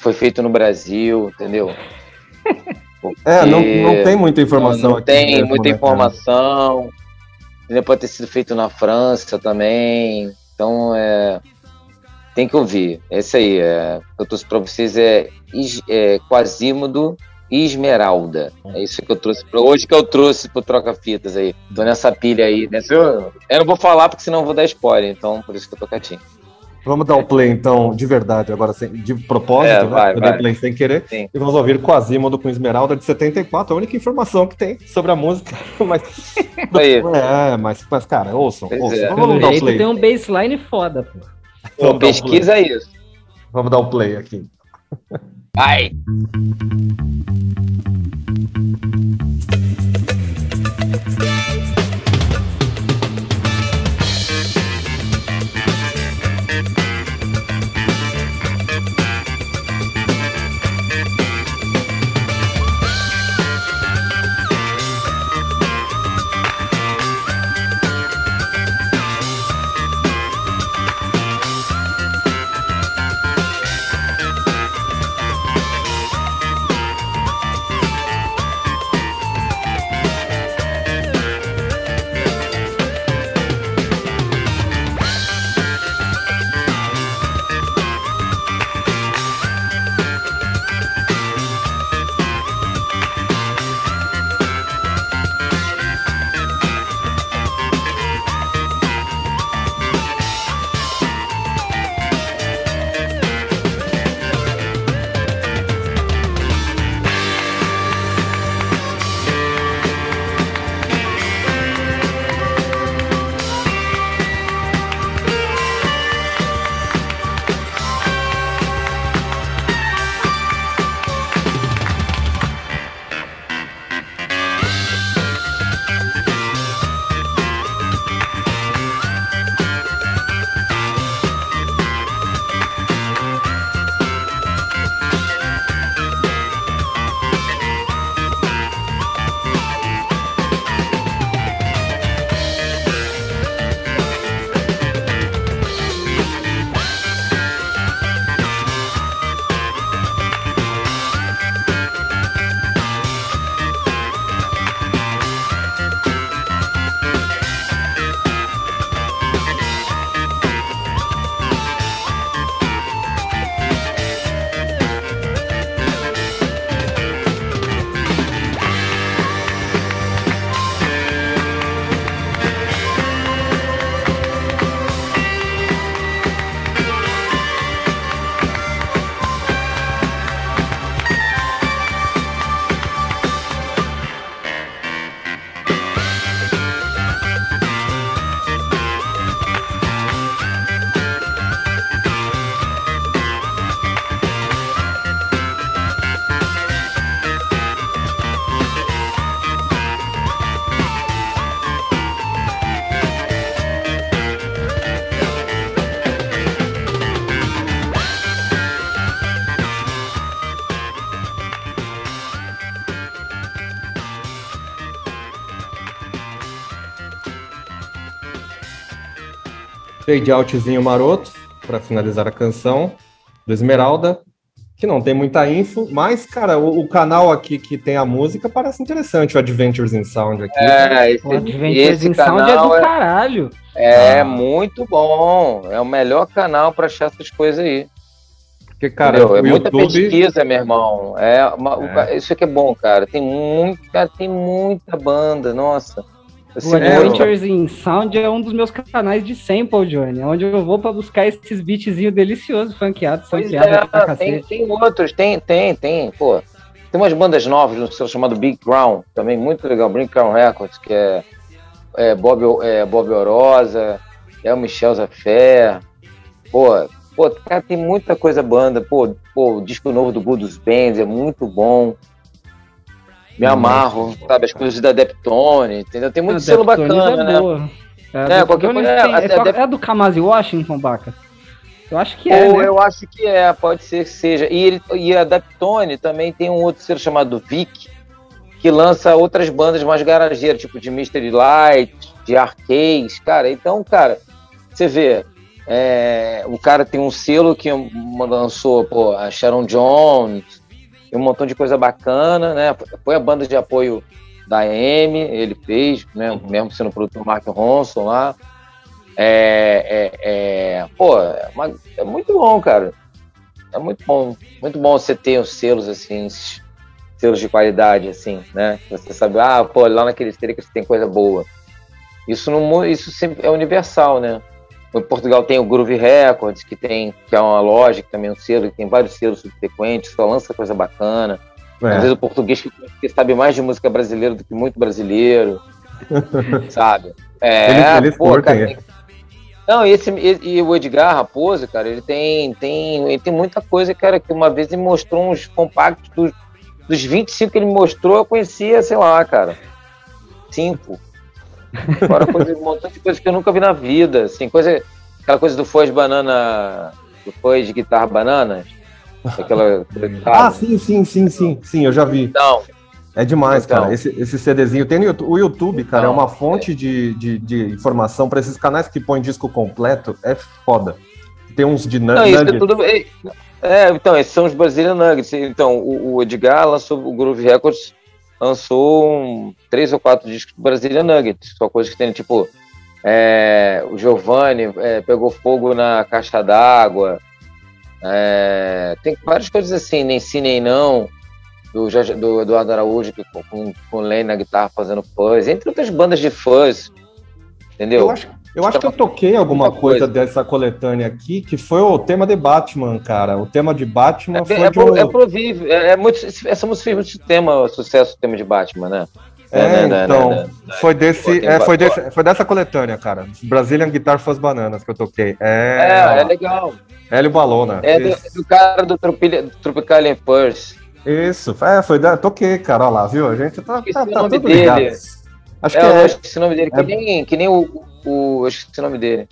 Foi feito no Brasil, entendeu? Porque <laughs> é, não, não tem muita informação não, não tem mesmo, muita né, informação. Cara? Pode ter sido feito na França também. Então, é, tem que ouvir. Esse aí, é, eu trouxe para vocês é, é Quasímodo Esmeralda. É isso que eu trouxe pra, hoje que eu trouxe pro Troca-Fitas aí. Tô nessa pilha aí. Nessa, eu, eu não vou falar porque senão eu vou dar spoiler, então por isso que eu tô quietinho. Vamos dar o play, então, de verdade, agora sem, de propósito, é, vai, né? Vai. play sem querer. Sim. E vamos ouvir Quasimodo com Esmeralda de 74, a única informação que tem sobre a música. <laughs> Mas. É, mas, mas cara, ouçam. ouçam. É. Vamos dar o play. tem um baseline foda, pô. Pô, pesquisa isso. Vamos dar o play aqui. Vai! Fade outzinho maroto para finalizar a canção do Esmeralda, que não tem muita info, mas, cara, o, o, canal aqui que tem a música parece interessante, o Adventures in Sound aqui. É, esse, o Adventures esse in Sound é do caralho. É, ah. muito bom. É o melhor canal para achar essas coisas aí. Porque, cara, é muita YouTube... pesquisa, meu irmão. É, uma, é. Isso aqui é bom, cara. Tem muito, cara, tem muita banda, nossa. O Adventures in Sound é um dos meus canais de sample, Johnny, onde eu vou para buscar esses beatzinhos deliciosos, funkeados, sampleados é, tem, tem outros, tem, tem, tem, pô. Tem umas bandas novas no selo chamado Big Crown, também muito legal, Big Crown Records, que é, é Bob, é, Bob Orosa, é o Michel Zafé. Pô, pô, cara, tem muita coisa banda. Pô, pô, o disco novo do Budos Bands é muito bom. Me amarro, sabe? As coisas da Deptone, entendeu? Tem muito selo bacana, é né? boa. É, a É, qualquer coisa- é, é do Kamasi Washington, Baca? Eu acho que é, Ou né? eu acho que é, pode ser que seja. E, ele, e a Deptone também tem um outro selo chamado Vic, que lança outras bandas mais garageiras, tipo de Mystery Light, de Arcades, cara. Então, cara, você vê, é, o cara tem um selo que lançou pô, a Sharon Jones, e um montão de coisa bacana, né? Foi a banda de apoio da AM, ele fez, né? Mesmo sendo o produtor Mark Ronson lá. É, é, é, pô, é, uma- é muito bom, cara. É muito bom. Muito bom você ter os selos, assim, selos de qualidade, assim, né? Você sabe, ah, pô, lá naquele selo que tem coisa boa. Isso, mu- isso sempre é universal, né? Em Portugal tem o Groove Records, que tem que é uma loja, que também é um selo, que tem vários selos subsequentes, só lança coisa bacana. Às É. vezes o português que, sabe mais de música brasileira do que muito brasileiro, <laughs> sabe? É, Eles- eles pô, cara, é. tem- Não, esse, e, e o Edgar Raposo, cara, ele tem, tem, ele tem muita coisa, cara, que uma vez ele mostrou uns compactos dos, dos 25 que ele mostrou, eu conhecia, sei lá, cara, cinco. Agora coisa, um montão de coisas que eu nunca vi na vida, assim, coisa, aquela coisa do Foz Banana, do Foz de guitarra bananas, aquela... Ah, sim, sim, sim, sim, sim, eu já vi. Não, É demais, Então. cara. Esse, esse CDzinho tem no YouTube. O YouTube, cara, é Então, uma fonte de, de, de informação para esses canais que põem disco completo. É foda. Tem uns de Não, isso é tudo. É, é, então, esses são os Brazilian Nuggets. Então, o, o Edgar lançou, o Groove Records lançou um, três ou quatro discos do Brazilian Nuggets. Só coisas que tem, tipo, é, o Giovanni é, pegou fogo na caixa d'água. É, tem várias coisas assim, nem sim nem não. Do, do Eduardo Araújo, que, com, com, o Lane na guitarra fazendo fuzz, entre outras bandas de fuzz. Entendeu? Eu acho, eu acho que eu toquei alguma coisa, coisa. dessa coletânea aqui, que foi o tema de Batman, cara. O tema de Batman É, foi é, de pro- um- é provível. É, é muito, essa música fez muito tema, sucesso, o tema de Batman, né? É, né, então, né, né. foi desse, é, foi, desse, foi dessa coletânea, cara. Brazilian Guitar Fuzz Bananas que eu toquei. É, É, é legal. Hélio Balona. É do, é do cara do Tropilha- Tropicalian Purse. Isso, é, foi da, toquei, cara, olha lá, viu? A gente tá, tá, tá tudo dele. ligado. Acho é, que é, esqueci o nome dele, que, é- nem, que nem o, o. Eu esqueci o nome dele.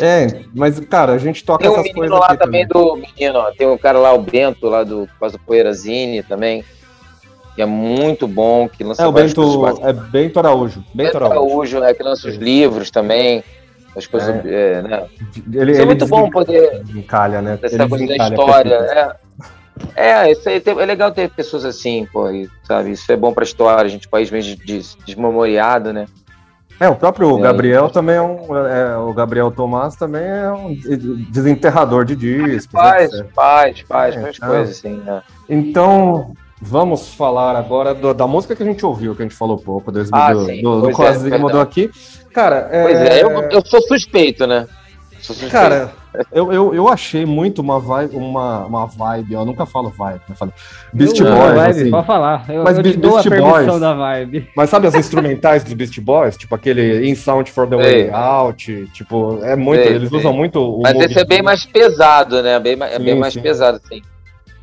é, mas, cara, a gente toca Tem um essas menino coisas lá aqui também do. Menino, ó, tem um cara lá, o Bento, lá do o Poeirazine também. Que é muito bom, que lança É, o Bento, é Bento Araújo. Bento Bento Araújo. Né, que lança os livros também. As coisas. é, né? Ele, é ele muito bom poder. desencalha, né? dessa Ele coisa da história. É, é, isso aí tem- é legal ter pessoas assim, pô, e, sabe? Isso é bom pra história, a gente, país meio des- desmemoriado, né? É, o próprio É. Gabriel também é um. é, o Gabriel Tomás também é um desenterrador de discos. Faz, etc. faz, faz, É, faz tá. coisas assim, né? Então, vamos falar agora do- da música que a gente ouviu, que a gente falou pouco, do, Ah, do, sim. do, do é, Quase perdão. mudou aqui. Cara, é, Pois é, eu, eu sou suspeito, né? Sou suspeito. Cara, eu, eu, eu achei muito uma vibe, uma, uma vibe, eu nunca falo vibe, eu falo Beast Eu- Boys, vibe, assim. Pode falar. Eu, Mas eu Beast permissão Boys- da vibe. Mas sabe as instrumentais dos Beast Boys? Tipo aquele In Sound for the. Way Out, tipo, é muito, Sei, eles sei. usam muito o Mas esse é bem mais pesado, né? Bem, mais- é Sim, bem mais sim. pesado, assim.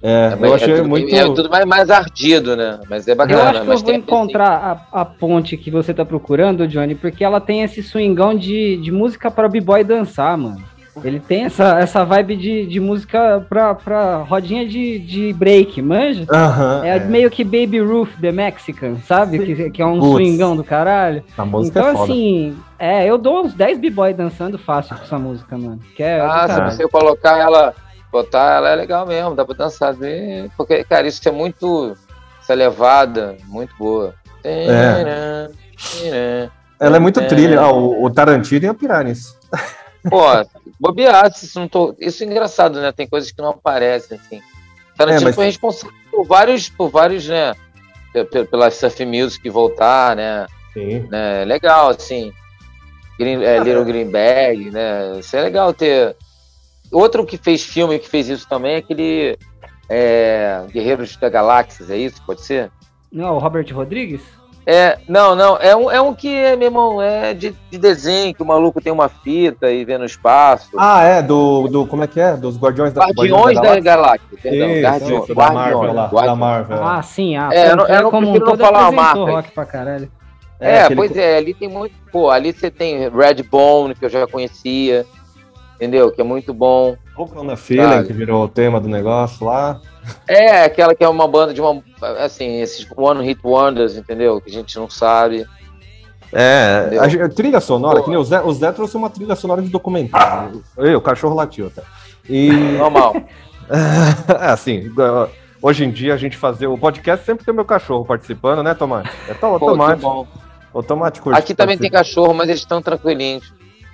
É, É, eu bem- achei é tudo, muito... é tudo mais, mais ardido, né? Mas é bacana. Eu acho que eu mas vou tem- encontrar a, a ponte que você tá procurando, Johnny, porque ela tem esse swingão de, de música pra b-boy dançar, mano. Ele tem essa, essa vibe de, de música pra, pra rodinha de, de break, manja? Aham, É, é, meio que Baby Ruth The Mexican, sabe? Que, que é um Putz. swingão do caralho. a música Então, é foda. assim, é, eu dou uns 10 b-boy dançando fácil com essa música, mano. Que é Ah, se você colocar ela, botar ela é legal mesmo, dá pra dançar. bem, Porque, cara, isso é muito. Essa levada, muito boa. Ela é muito trilha, ah, o, o Tarantino ia pirar nisso. <laughs> Pô, bobear, isso não tô. Isso é engraçado, né? Tem coisas que não aparecem, assim. Tarantino É, mas- foi responsável por vários, por vários, né? pe- pe- Pela Surf Music voltar, né? Sim. né? Legal, assim. Green, é, Little Green Bag, né? Isso é legal ter. Outro que fez filme que fez isso também é aquele é, Guerreiros da Galáxias, é isso? Pode ser? Não, o Robert Rodrigues? É, não, não, é um, é um que, meu irmão, é de, de desenho, que o maluco tem uma fita e vê no espaço. Ah, é, do, do. Como é que é? Dos Guardiões da Guardiões da, Galáxia. Galáxia, perdão. Isso, Guardiões, isso, da Marvel lá, Guardiões. da Marvel. Ah, sim. Ah, É, eu não- eu não como um todo falar a marca. rock pra caralho. É, aquele pois é, ali tem muito. Pô, ali você tem Redbone, que eu já conhecia, entendeu? Que é muito bom. The Feeling, Sabe? que virou o tema do negócio lá. É, aquela que é uma banda de uma. Assim, esses One Hit Wonders, entendeu? Que a gente não sabe. É, a gente- trilha sonora, Pô. que nem o Zé, o Zé trouxe uma trilha sonora de documentário. Ei, o cachorro latiu até. E, Normal. <laughs> é assim, hoje em dia a gente fazer o podcast sempre tem o meu cachorro participando, né, Tomate? É tão Pô, que Tomate. bom. O Tomate curte Aqui também tem participar. cachorro, mas eles estão tranquilinhos.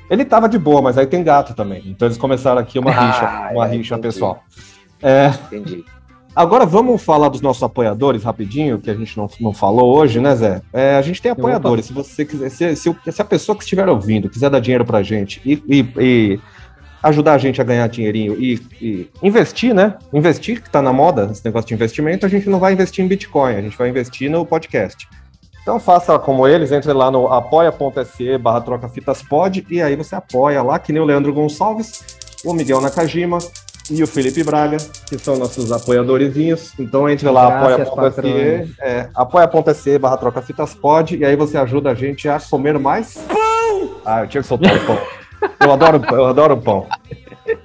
Ele tava de boa, mas aí tem gato também. Então eles começaram aqui uma <laughs> Ah, rixa, uma é, rixa entendi. pessoal. É, Entendi. Agora vamos falar dos nossos apoiadores rapidinho, que a gente não, não falou hoje, né, Zé? É, a gente tem apoiadores. Se você quiser, se, se, se a pessoa que estiver ouvindo quiser dar dinheiro pra gente e, e- e ajudar a gente a ganhar dinheirinho e, e investir, né? Investir, que tá na moda, esse negócio de investimento, a gente não vai investir em Bitcoin, a gente vai investir no podcast. Então faça como eles, entre lá no apoia.se barra trocafitaspod e aí você apoia lá, que nem o Leandro Gonçalves, o Miguel Nakajima e o Felipe Braga, que são nossos apoiadorzinhos. Então entre lá, apoia.se, é, apoia.se barra trocafitaspod e aí você ajuda a gente a comer mais pão! Ah, eu tinha que soltar o pão. Eu adoro, eu adoro pão.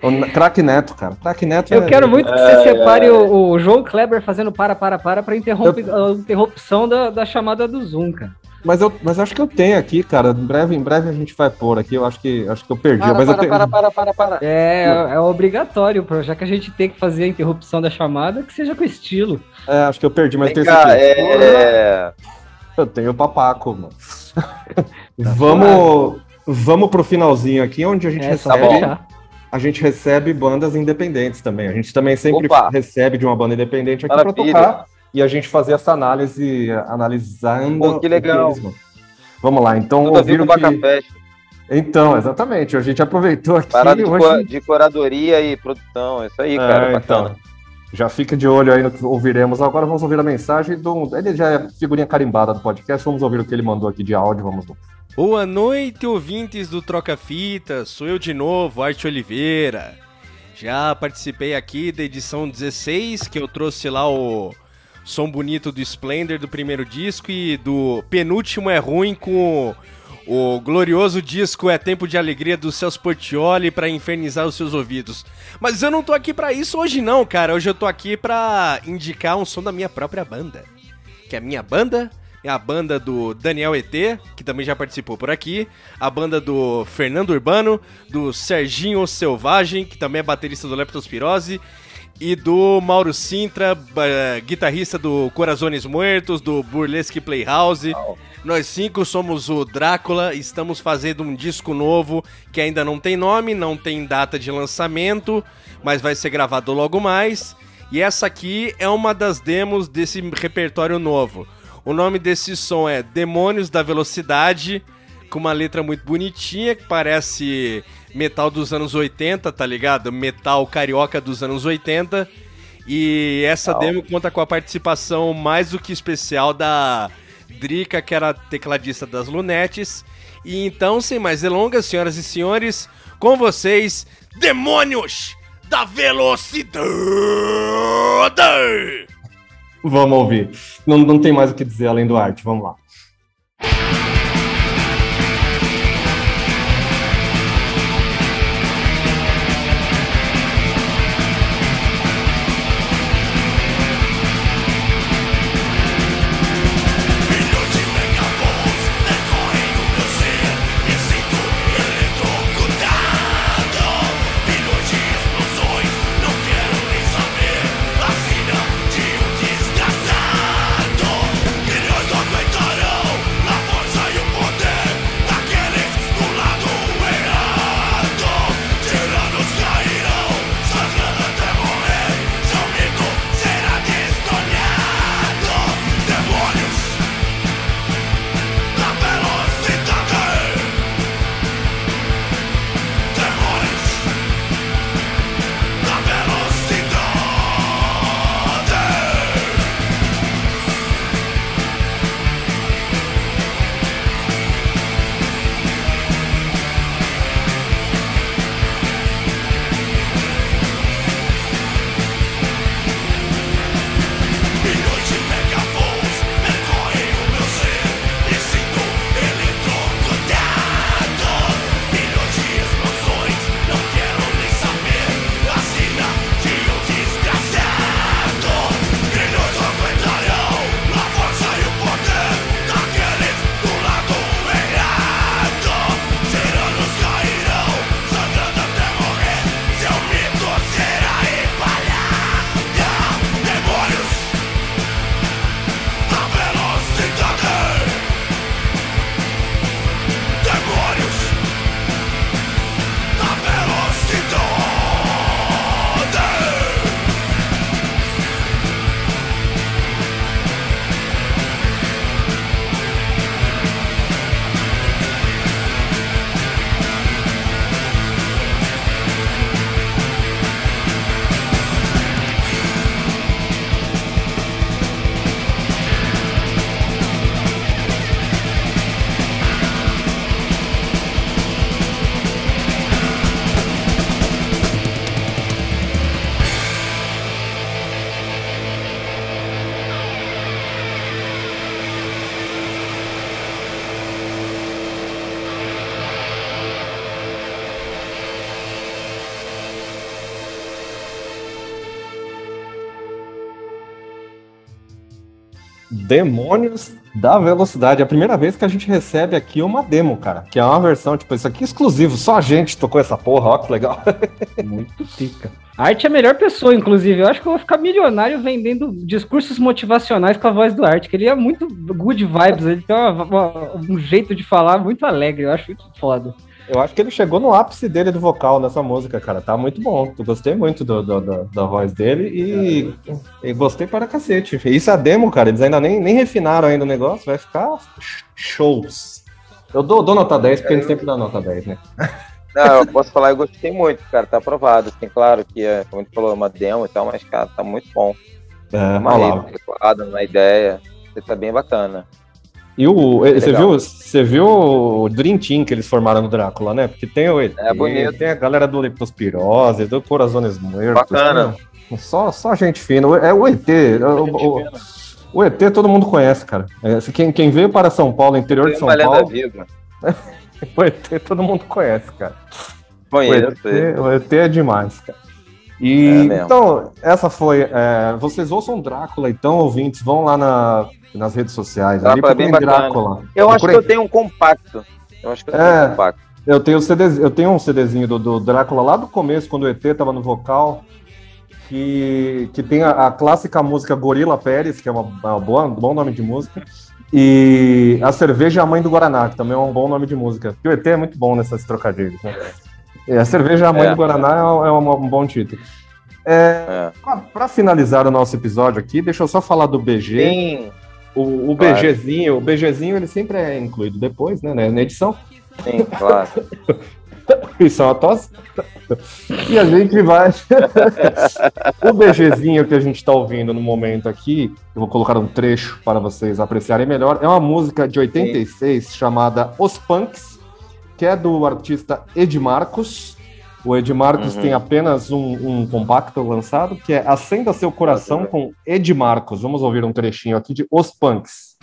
O Crack Neto, cara. Crack Neto Eu é- quero muito que você separe o, o João Kleber fazendo para, para, para, para interromper a interrupção da, da chamada do Zoom, cara. Mas eu mas acho que eu tenho aqui, cara. Em breve, em breve a gente vai pôr aqui. Eu acho que acho que eu perdi. Para, mas eu para, tenho... para, para, para, para. É, é obrigatório, já que a gente tem que fazer a interrupção da chamada, que seja com estilo. É, acho que eu perdi, mas Vem eu tenho cá, é... Eu tenho o papaco, mano. <laughs> vamos, vamos pro finalzinho aqui, onde a gente É, tá recebe. bom. fechar. A gente recebe bandas independentes também. A gente também sempre Opa! recebe de uma banda independente aqui para tocar e a gente fazer essa análise, analisando. Pô, que legal. Vamos lá, então Tudo ouviram o que... Bacafest. Então, exatamente. A gente aproveitou aqui Parada de, hoje. de curadoria e produção. Isso aí, cara. É, bacana. então. Já fica de olho aí no que ouviremos. Agora vamos ouvir a mensagem do. Ele já é figurinha carimbada do podcast. Vamos ouvir o que ele mandou aqui de áudio. Vamos lá. Boa noite, ouvintes do Troca Fita. Sou eu de novo, Arte Oliveira. Já participei aqui da edição 16, que eu trouxe lá o som bonito do Splendor do primeiro disco e do penúltimo é ruim com o glorioso disco É Tempo de Alegria do Celso Portioli para infernizar os seus ouvidos. Mas eu não tô aqui pra isso hoje não, cara. Hoje eu tô aqui pra indicar um som da minha própria banda. Que é a minha banda é a banda do Daniel ET, que também já participou por aqui, a banda do Fernando Urbano, do Serginho Selvagem, que também é baterista do Leptospirose, e do Mauro Sintra, guitarrista do Corazones Muertos, do Burlesque Playhouse. Nós cinco somos o Drácula, estamos fazendo um disco novo que ainda não tem nome, não tem data de lançamento, mas vai ser gravado logo mais. E essa aqui é uma das demos desse repertório novo. O nome desse som é Demônios da Velocidade, com uma letra muito bonitinha, que parece metal dos anos 80, tá ligado? Metal carioca dos anos 80. E essa demo conta com a participação mais do que especial da Drica, que era tecladista das Lunettes. E então, sem mais delongas, senhoras e senhores, com vocês, Demônios da Velocidade! Vamos ouvir. Não, não tem mais o que dizer além do arte. Vamos lá. Demônios da Velocidade. É a primeira vez que a gente recebe aqui uma demo, cara. Que é uma versão, tipo, isso aqui é exclusivo. Só a gente tocou essa porra, ó, que legal. <laughs> Muito pica. Arte é a melhor pessoa, inclusive. Eu acho que eu vou ficar milionário vendendo discursos motivacionais com a voz do Arte, que ele é muito good vibes, ele tem uma- uma- um jeito de falar muito alegre, eu acho muito foda. Eu acho que ele chegou no ápice dele do vocal nessa música, cara. Tá muito bom. Eu gostei muito do, do- do- da voz dele e, e gostei para cacete. Isso é demo, cara. Eles ainda nem, nem refinaram ainda o negócio. Vai ficar sh- shows. Eu dou, dou nota 10, porque a gente sempre dá nota 10, né? <laughs> Não, eu posso falar, eu gostei muito, cara. Tá aprovado. Tem claro que, é, como a gente falou, é uma demo e tal, mas, cara, tá muito bom. É, Uma adequada, uma ideia. Tá bem bacana. E o, eh, você, viu, você viu o Dream Team que eles formaram no Drácula, né? Porque tem o ET, É bonito. tem a galera do Leptospirose, do Corazones Muertos. Bacana. tem- Só, só gente fina. É o ET. o- o- O ET todo mundo conhece, cara. É, quem, quem veio para São Paulo, interior de São Paulo, viva. <laughs> o ET todo mundo conhece, cara. O Conheço. ET, o ET é demais, cara. É E mesmo. então, essa foi. é, vocês ouçam Drácula, então, ouvintes, vão lá na- nas redes sociais. ali, Drácula é bem bacana. Drácula. Eu acho que eu tenho um compacto. Eu acho que eu tenho É. um compacto. Eu tenho, CD, eu tenho um CDzinho do, do Drácula lá do começo, quando o ET tava no vocal, que, que tem a, a clássica música Gorila Pérez, que é uma, uma boa, um bom nome de música, e a cerveja é a mãe do Guaraná, que também é um bom nome de música. Porque o ET é muito bom nessas trocadilhos, né? E a cerveja é a mãe É. do Guaraná é, um- é um, um bom título. É, É. Para finalizar o nosso episódio aqui, deixa eu só falar do BG. Sim, O, o Claro. BGzinho, o BGzinho ele sempre é incluído depois, né, na edição. sim, claro. <laughs> Isso é uma tosse. E a gente vai. <laughs> o BGzinho que a gente está ouvindo no momento aqui, eu vou colocar um trecho para vocês apreciarem melhor. É uma música de 86 chamada Os Punks, que é do artista Ed Marcos. O Ed Marcos Uhum. tem apenas um, um compacto lançado, que é Acenda Seu Coração com Ed Marcos. Vamos ouvir um trechinho aqui de Os Punks.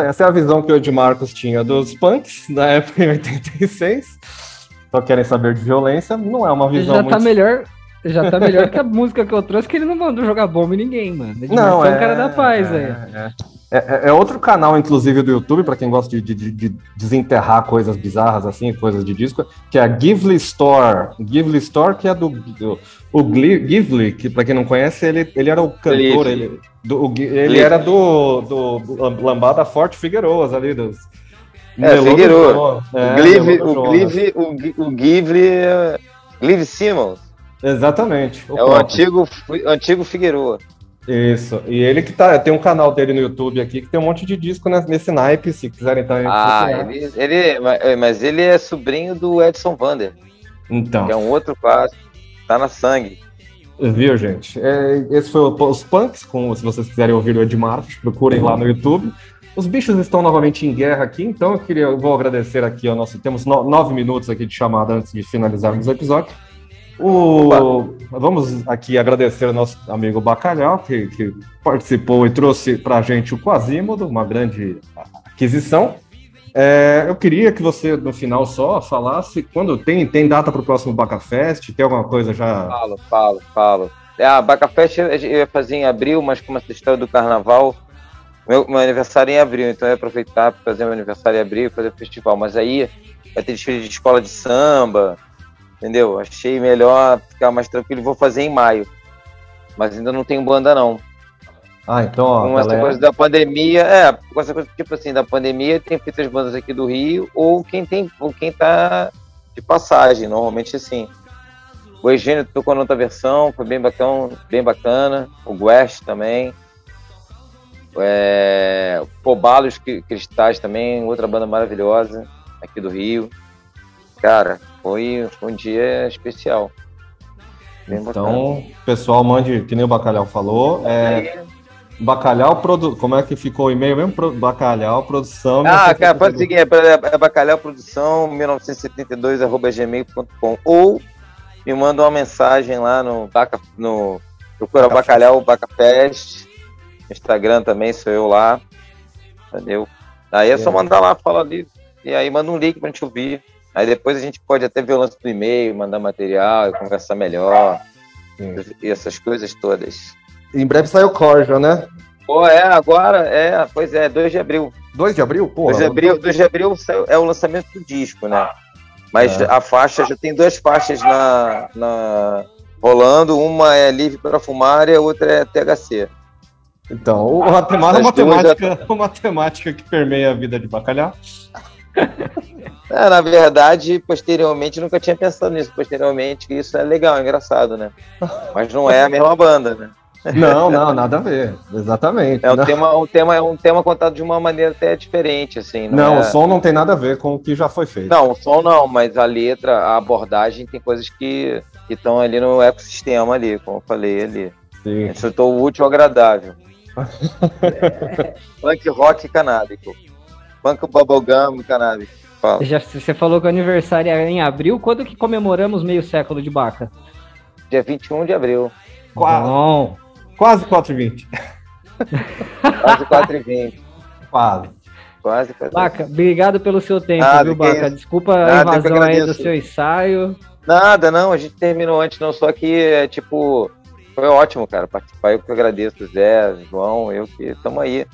Essa, é a visão que o Ed Marcos tinha dos punks na época em 86. Só querem saber de violência. Não é uma visão Já muito tá melhor. Já tá melhor que a <laughs> música que eu trouxe, que ele não mandou jogar bomba em ninguém, mano. Ele Não, é é um cara da paz, é, velho. é, é, é outro canal, inclusive, do YouTube, para quem gosta de, de- de desenterrar coisas bizarras assim, coisas de disco, que é a Gively Store. Gively Store, que é do. do- o Gively, que para quem não conhece, ele, ele era o cantor, ele, do, o ele era do, do Lambada Forte Figueiroas ali, dos. É. Jonas. É, o Glive, o. Glive, o, o Gively, é- Glive Simmons, Exatamente. é o antigo, antigo Figueroa. Isso. E ele que tá. Tem um canal dele no YouTube aqui que tem um monte de disco nesse naipe, se quiserem também. Ah, procurar. ele, ele, mas- mas ele é sobrinho do Edson Vander, Então. que é um outro clássico, tá na sangue. Viu, gente? É, esse foi o, os punks, com, se vocês quiserem ouvir o Ed Marcos, procurem lá no YouTube. Os bichos estão novamente em guerra aqui, então eu queria, eu vou agradecer aqui ao nosso. Temos no- nove minutos aqui de chamada antes de finalizarmos o episódio. O, vamos aqui agradecer ao nosso amigo Bacalhau, que, que participou e trouxe para a gente o Quasimodo, uma grande aquisição. É, eu queria que você, no final, só falasse quando tem, tem data para o próximo Bacafest, tem alguma coisa já. Falo, falo, falo. É, a Bacafest eu ia fazer em abril, mas como essa história do carnaval, meu, meu aniversário é em abril, então eu ia aproveitar para fazer meu aniversário em abril e fazer o festival. Mas aí vai ter desfile de escola de samba, entendeu? Achei melhor ficar mais tranquilo e vou fazer em maio. Mas ainda não tenho banda, não. Ah, então, ó, com essa galera, coisa da pandemia, é, com essa coisa tipo assim, da pandemia, tem feito as bandas aqui do Rio, ou quem tem, ou quem tá de passagem, normalmente assim. O Eugênio tocou na outra versão, foi bem bacana, bem bacana. O Guest também. É, o Pobalos Cristais também, outra banda maravilhosa. aqui do Rio. Cara, foi, foi um dia especial. Bem bacana. Então, pessoal, mande, que nem o Bacalhau falou, é Bacalhau Produ... Como é que ficou o e-mail mesmo? Pro- Bacalhau Produção. Ah, cara, pode seguir, é, é Bacalhau Produção 1972 arroba gmail.com ou me manda uma mensagem lá no Baca, no procura Baca Bacalhau Bacafest, Instagram também sou eu lá, entendeu? Aí é só É. mandar lá, fala ali e aí manda um link pra gente ouvir. Aí depois a gente pode até ver o lance do e-mail, mandar material, conversar melhor Sim. e essas coisas todas. Em breve sai o Corja, né? Pô, é, agora, é, pois é, 2 de abril. 2 de abril? Pô, 2 de abril, 2 de abril é o lançamento do disco, né? Mas É. a faixa já tem duas faixas na, na- rolando, uma é livre para fumar e a outra é THC. Então, o- a tema- uma, matemática, uma matemática que permeia a vida de Bacalhau. É, na verdade, posteriormente, nunca tinha pensado nisso. Posteriormente, isso é legal, é engraçado, né? Mas não é a mesma banda, né? Não, não, nada a ver. Exatamente. É um não, tema, um tema, é um tema contado de uma maneira até diferente, assim. Não, não, é- o som não tem nada a ver com o que já foi feito. Não, o som não, mas a letra, a abordagem tem coisas que estão ali no ecossistema ali, como eu falei ali. Sim. Isso o útil ao agradável. <laughs> Punk rock canábico. Punk bubblegum canábico. Fala. Já, você falou que o aniversário é em abril. Quando que comemoramos meio século de Baca? Dia 21 de abril, Quase, Bom, quase 4h20. quase 4h20. <laughs> Quase. Quase 4h20. Baca, obrigado pelo seu tempo, Nada, viu, Baca? Desculpa a Nada, que invasão aí do seu ensaio. Nada, não, a gente terminou antes, não. Só que, é, tipo, foi ótimo, cara, participar. Eu que agradeço, Zé, João, eu que estamos aí.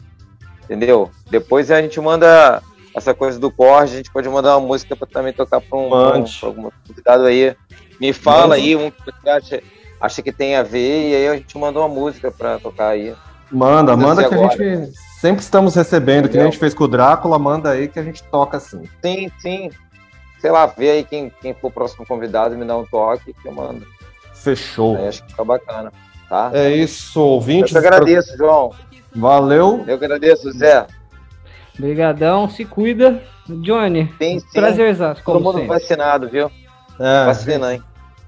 Entendeu? Depois a gente manda essa coisa do corte, a gente pode mandar uma música para também tocar para um, pra um, algum convidado aí. Me fala aí um que você acha, acha que tem a ver, e aí a gente manda uma música para tocar aí. Manda, Manda que a gente sempre estamos recebendo, que nem a Entendeu? gente fez com o Drácula, manda aí que a gente toca assim. Sim, sim. Sei lá, vê aí quem, quem for o próximo convidado, me dá um toque que eu mando. Fechou. Aí acho que fica bacana. Tá? É isso, eu ouvintes. que agradeço, João. Valeu. Eu agradeço, Zé. Obrigadão, se cuida. Johnny, Sim, sim. prazerzaço, Todo mundo sempre. vacinado, viu? É, Vacina, hein?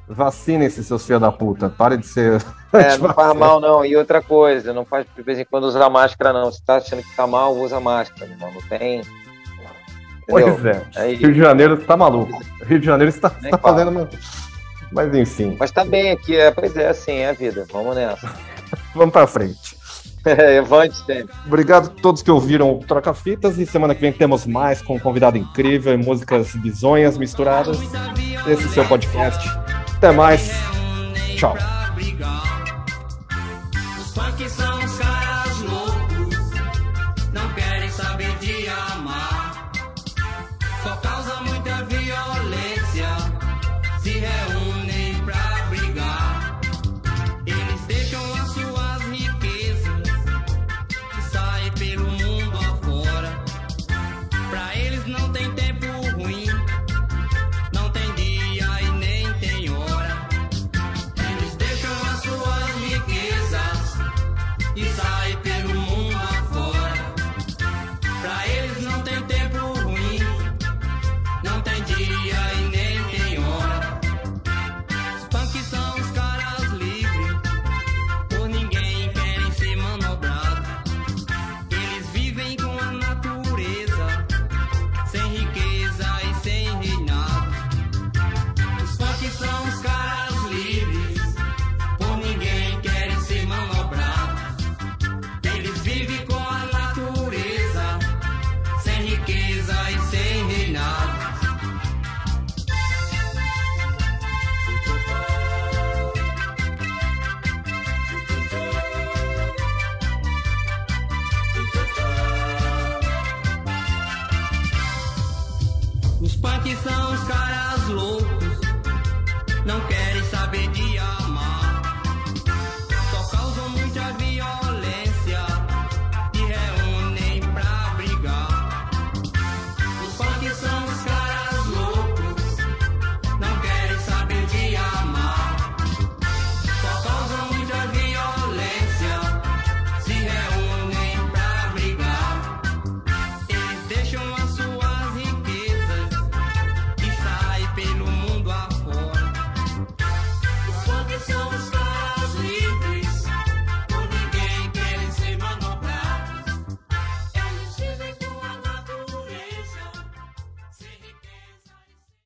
Vacinem-se, seus filhos da puta. Pare de ser. <laughs> É, não faz mal, não. E outra coisa, não faz de vez em quando usar máscara, não. Se tá achando que tá mal, usa máscara, irmão. Não tem. Entendeu? Pois é. É Rio de Janeiro está maluco. Rio de Janeiro está, está fazendo. uma- Mas enfim, Mas tá bem aqui, é, pois é, assim, é a vida. Vamos nessa. <laughs> vamos pra frente. <laughs> Avante sempre. Obrigado a todos que ouviram o Troca Fitas e semana que vem temos mais com um convidado incrível e músicas bizonhas misturadas. Esse é o seu podcast. Até mais. Tchau.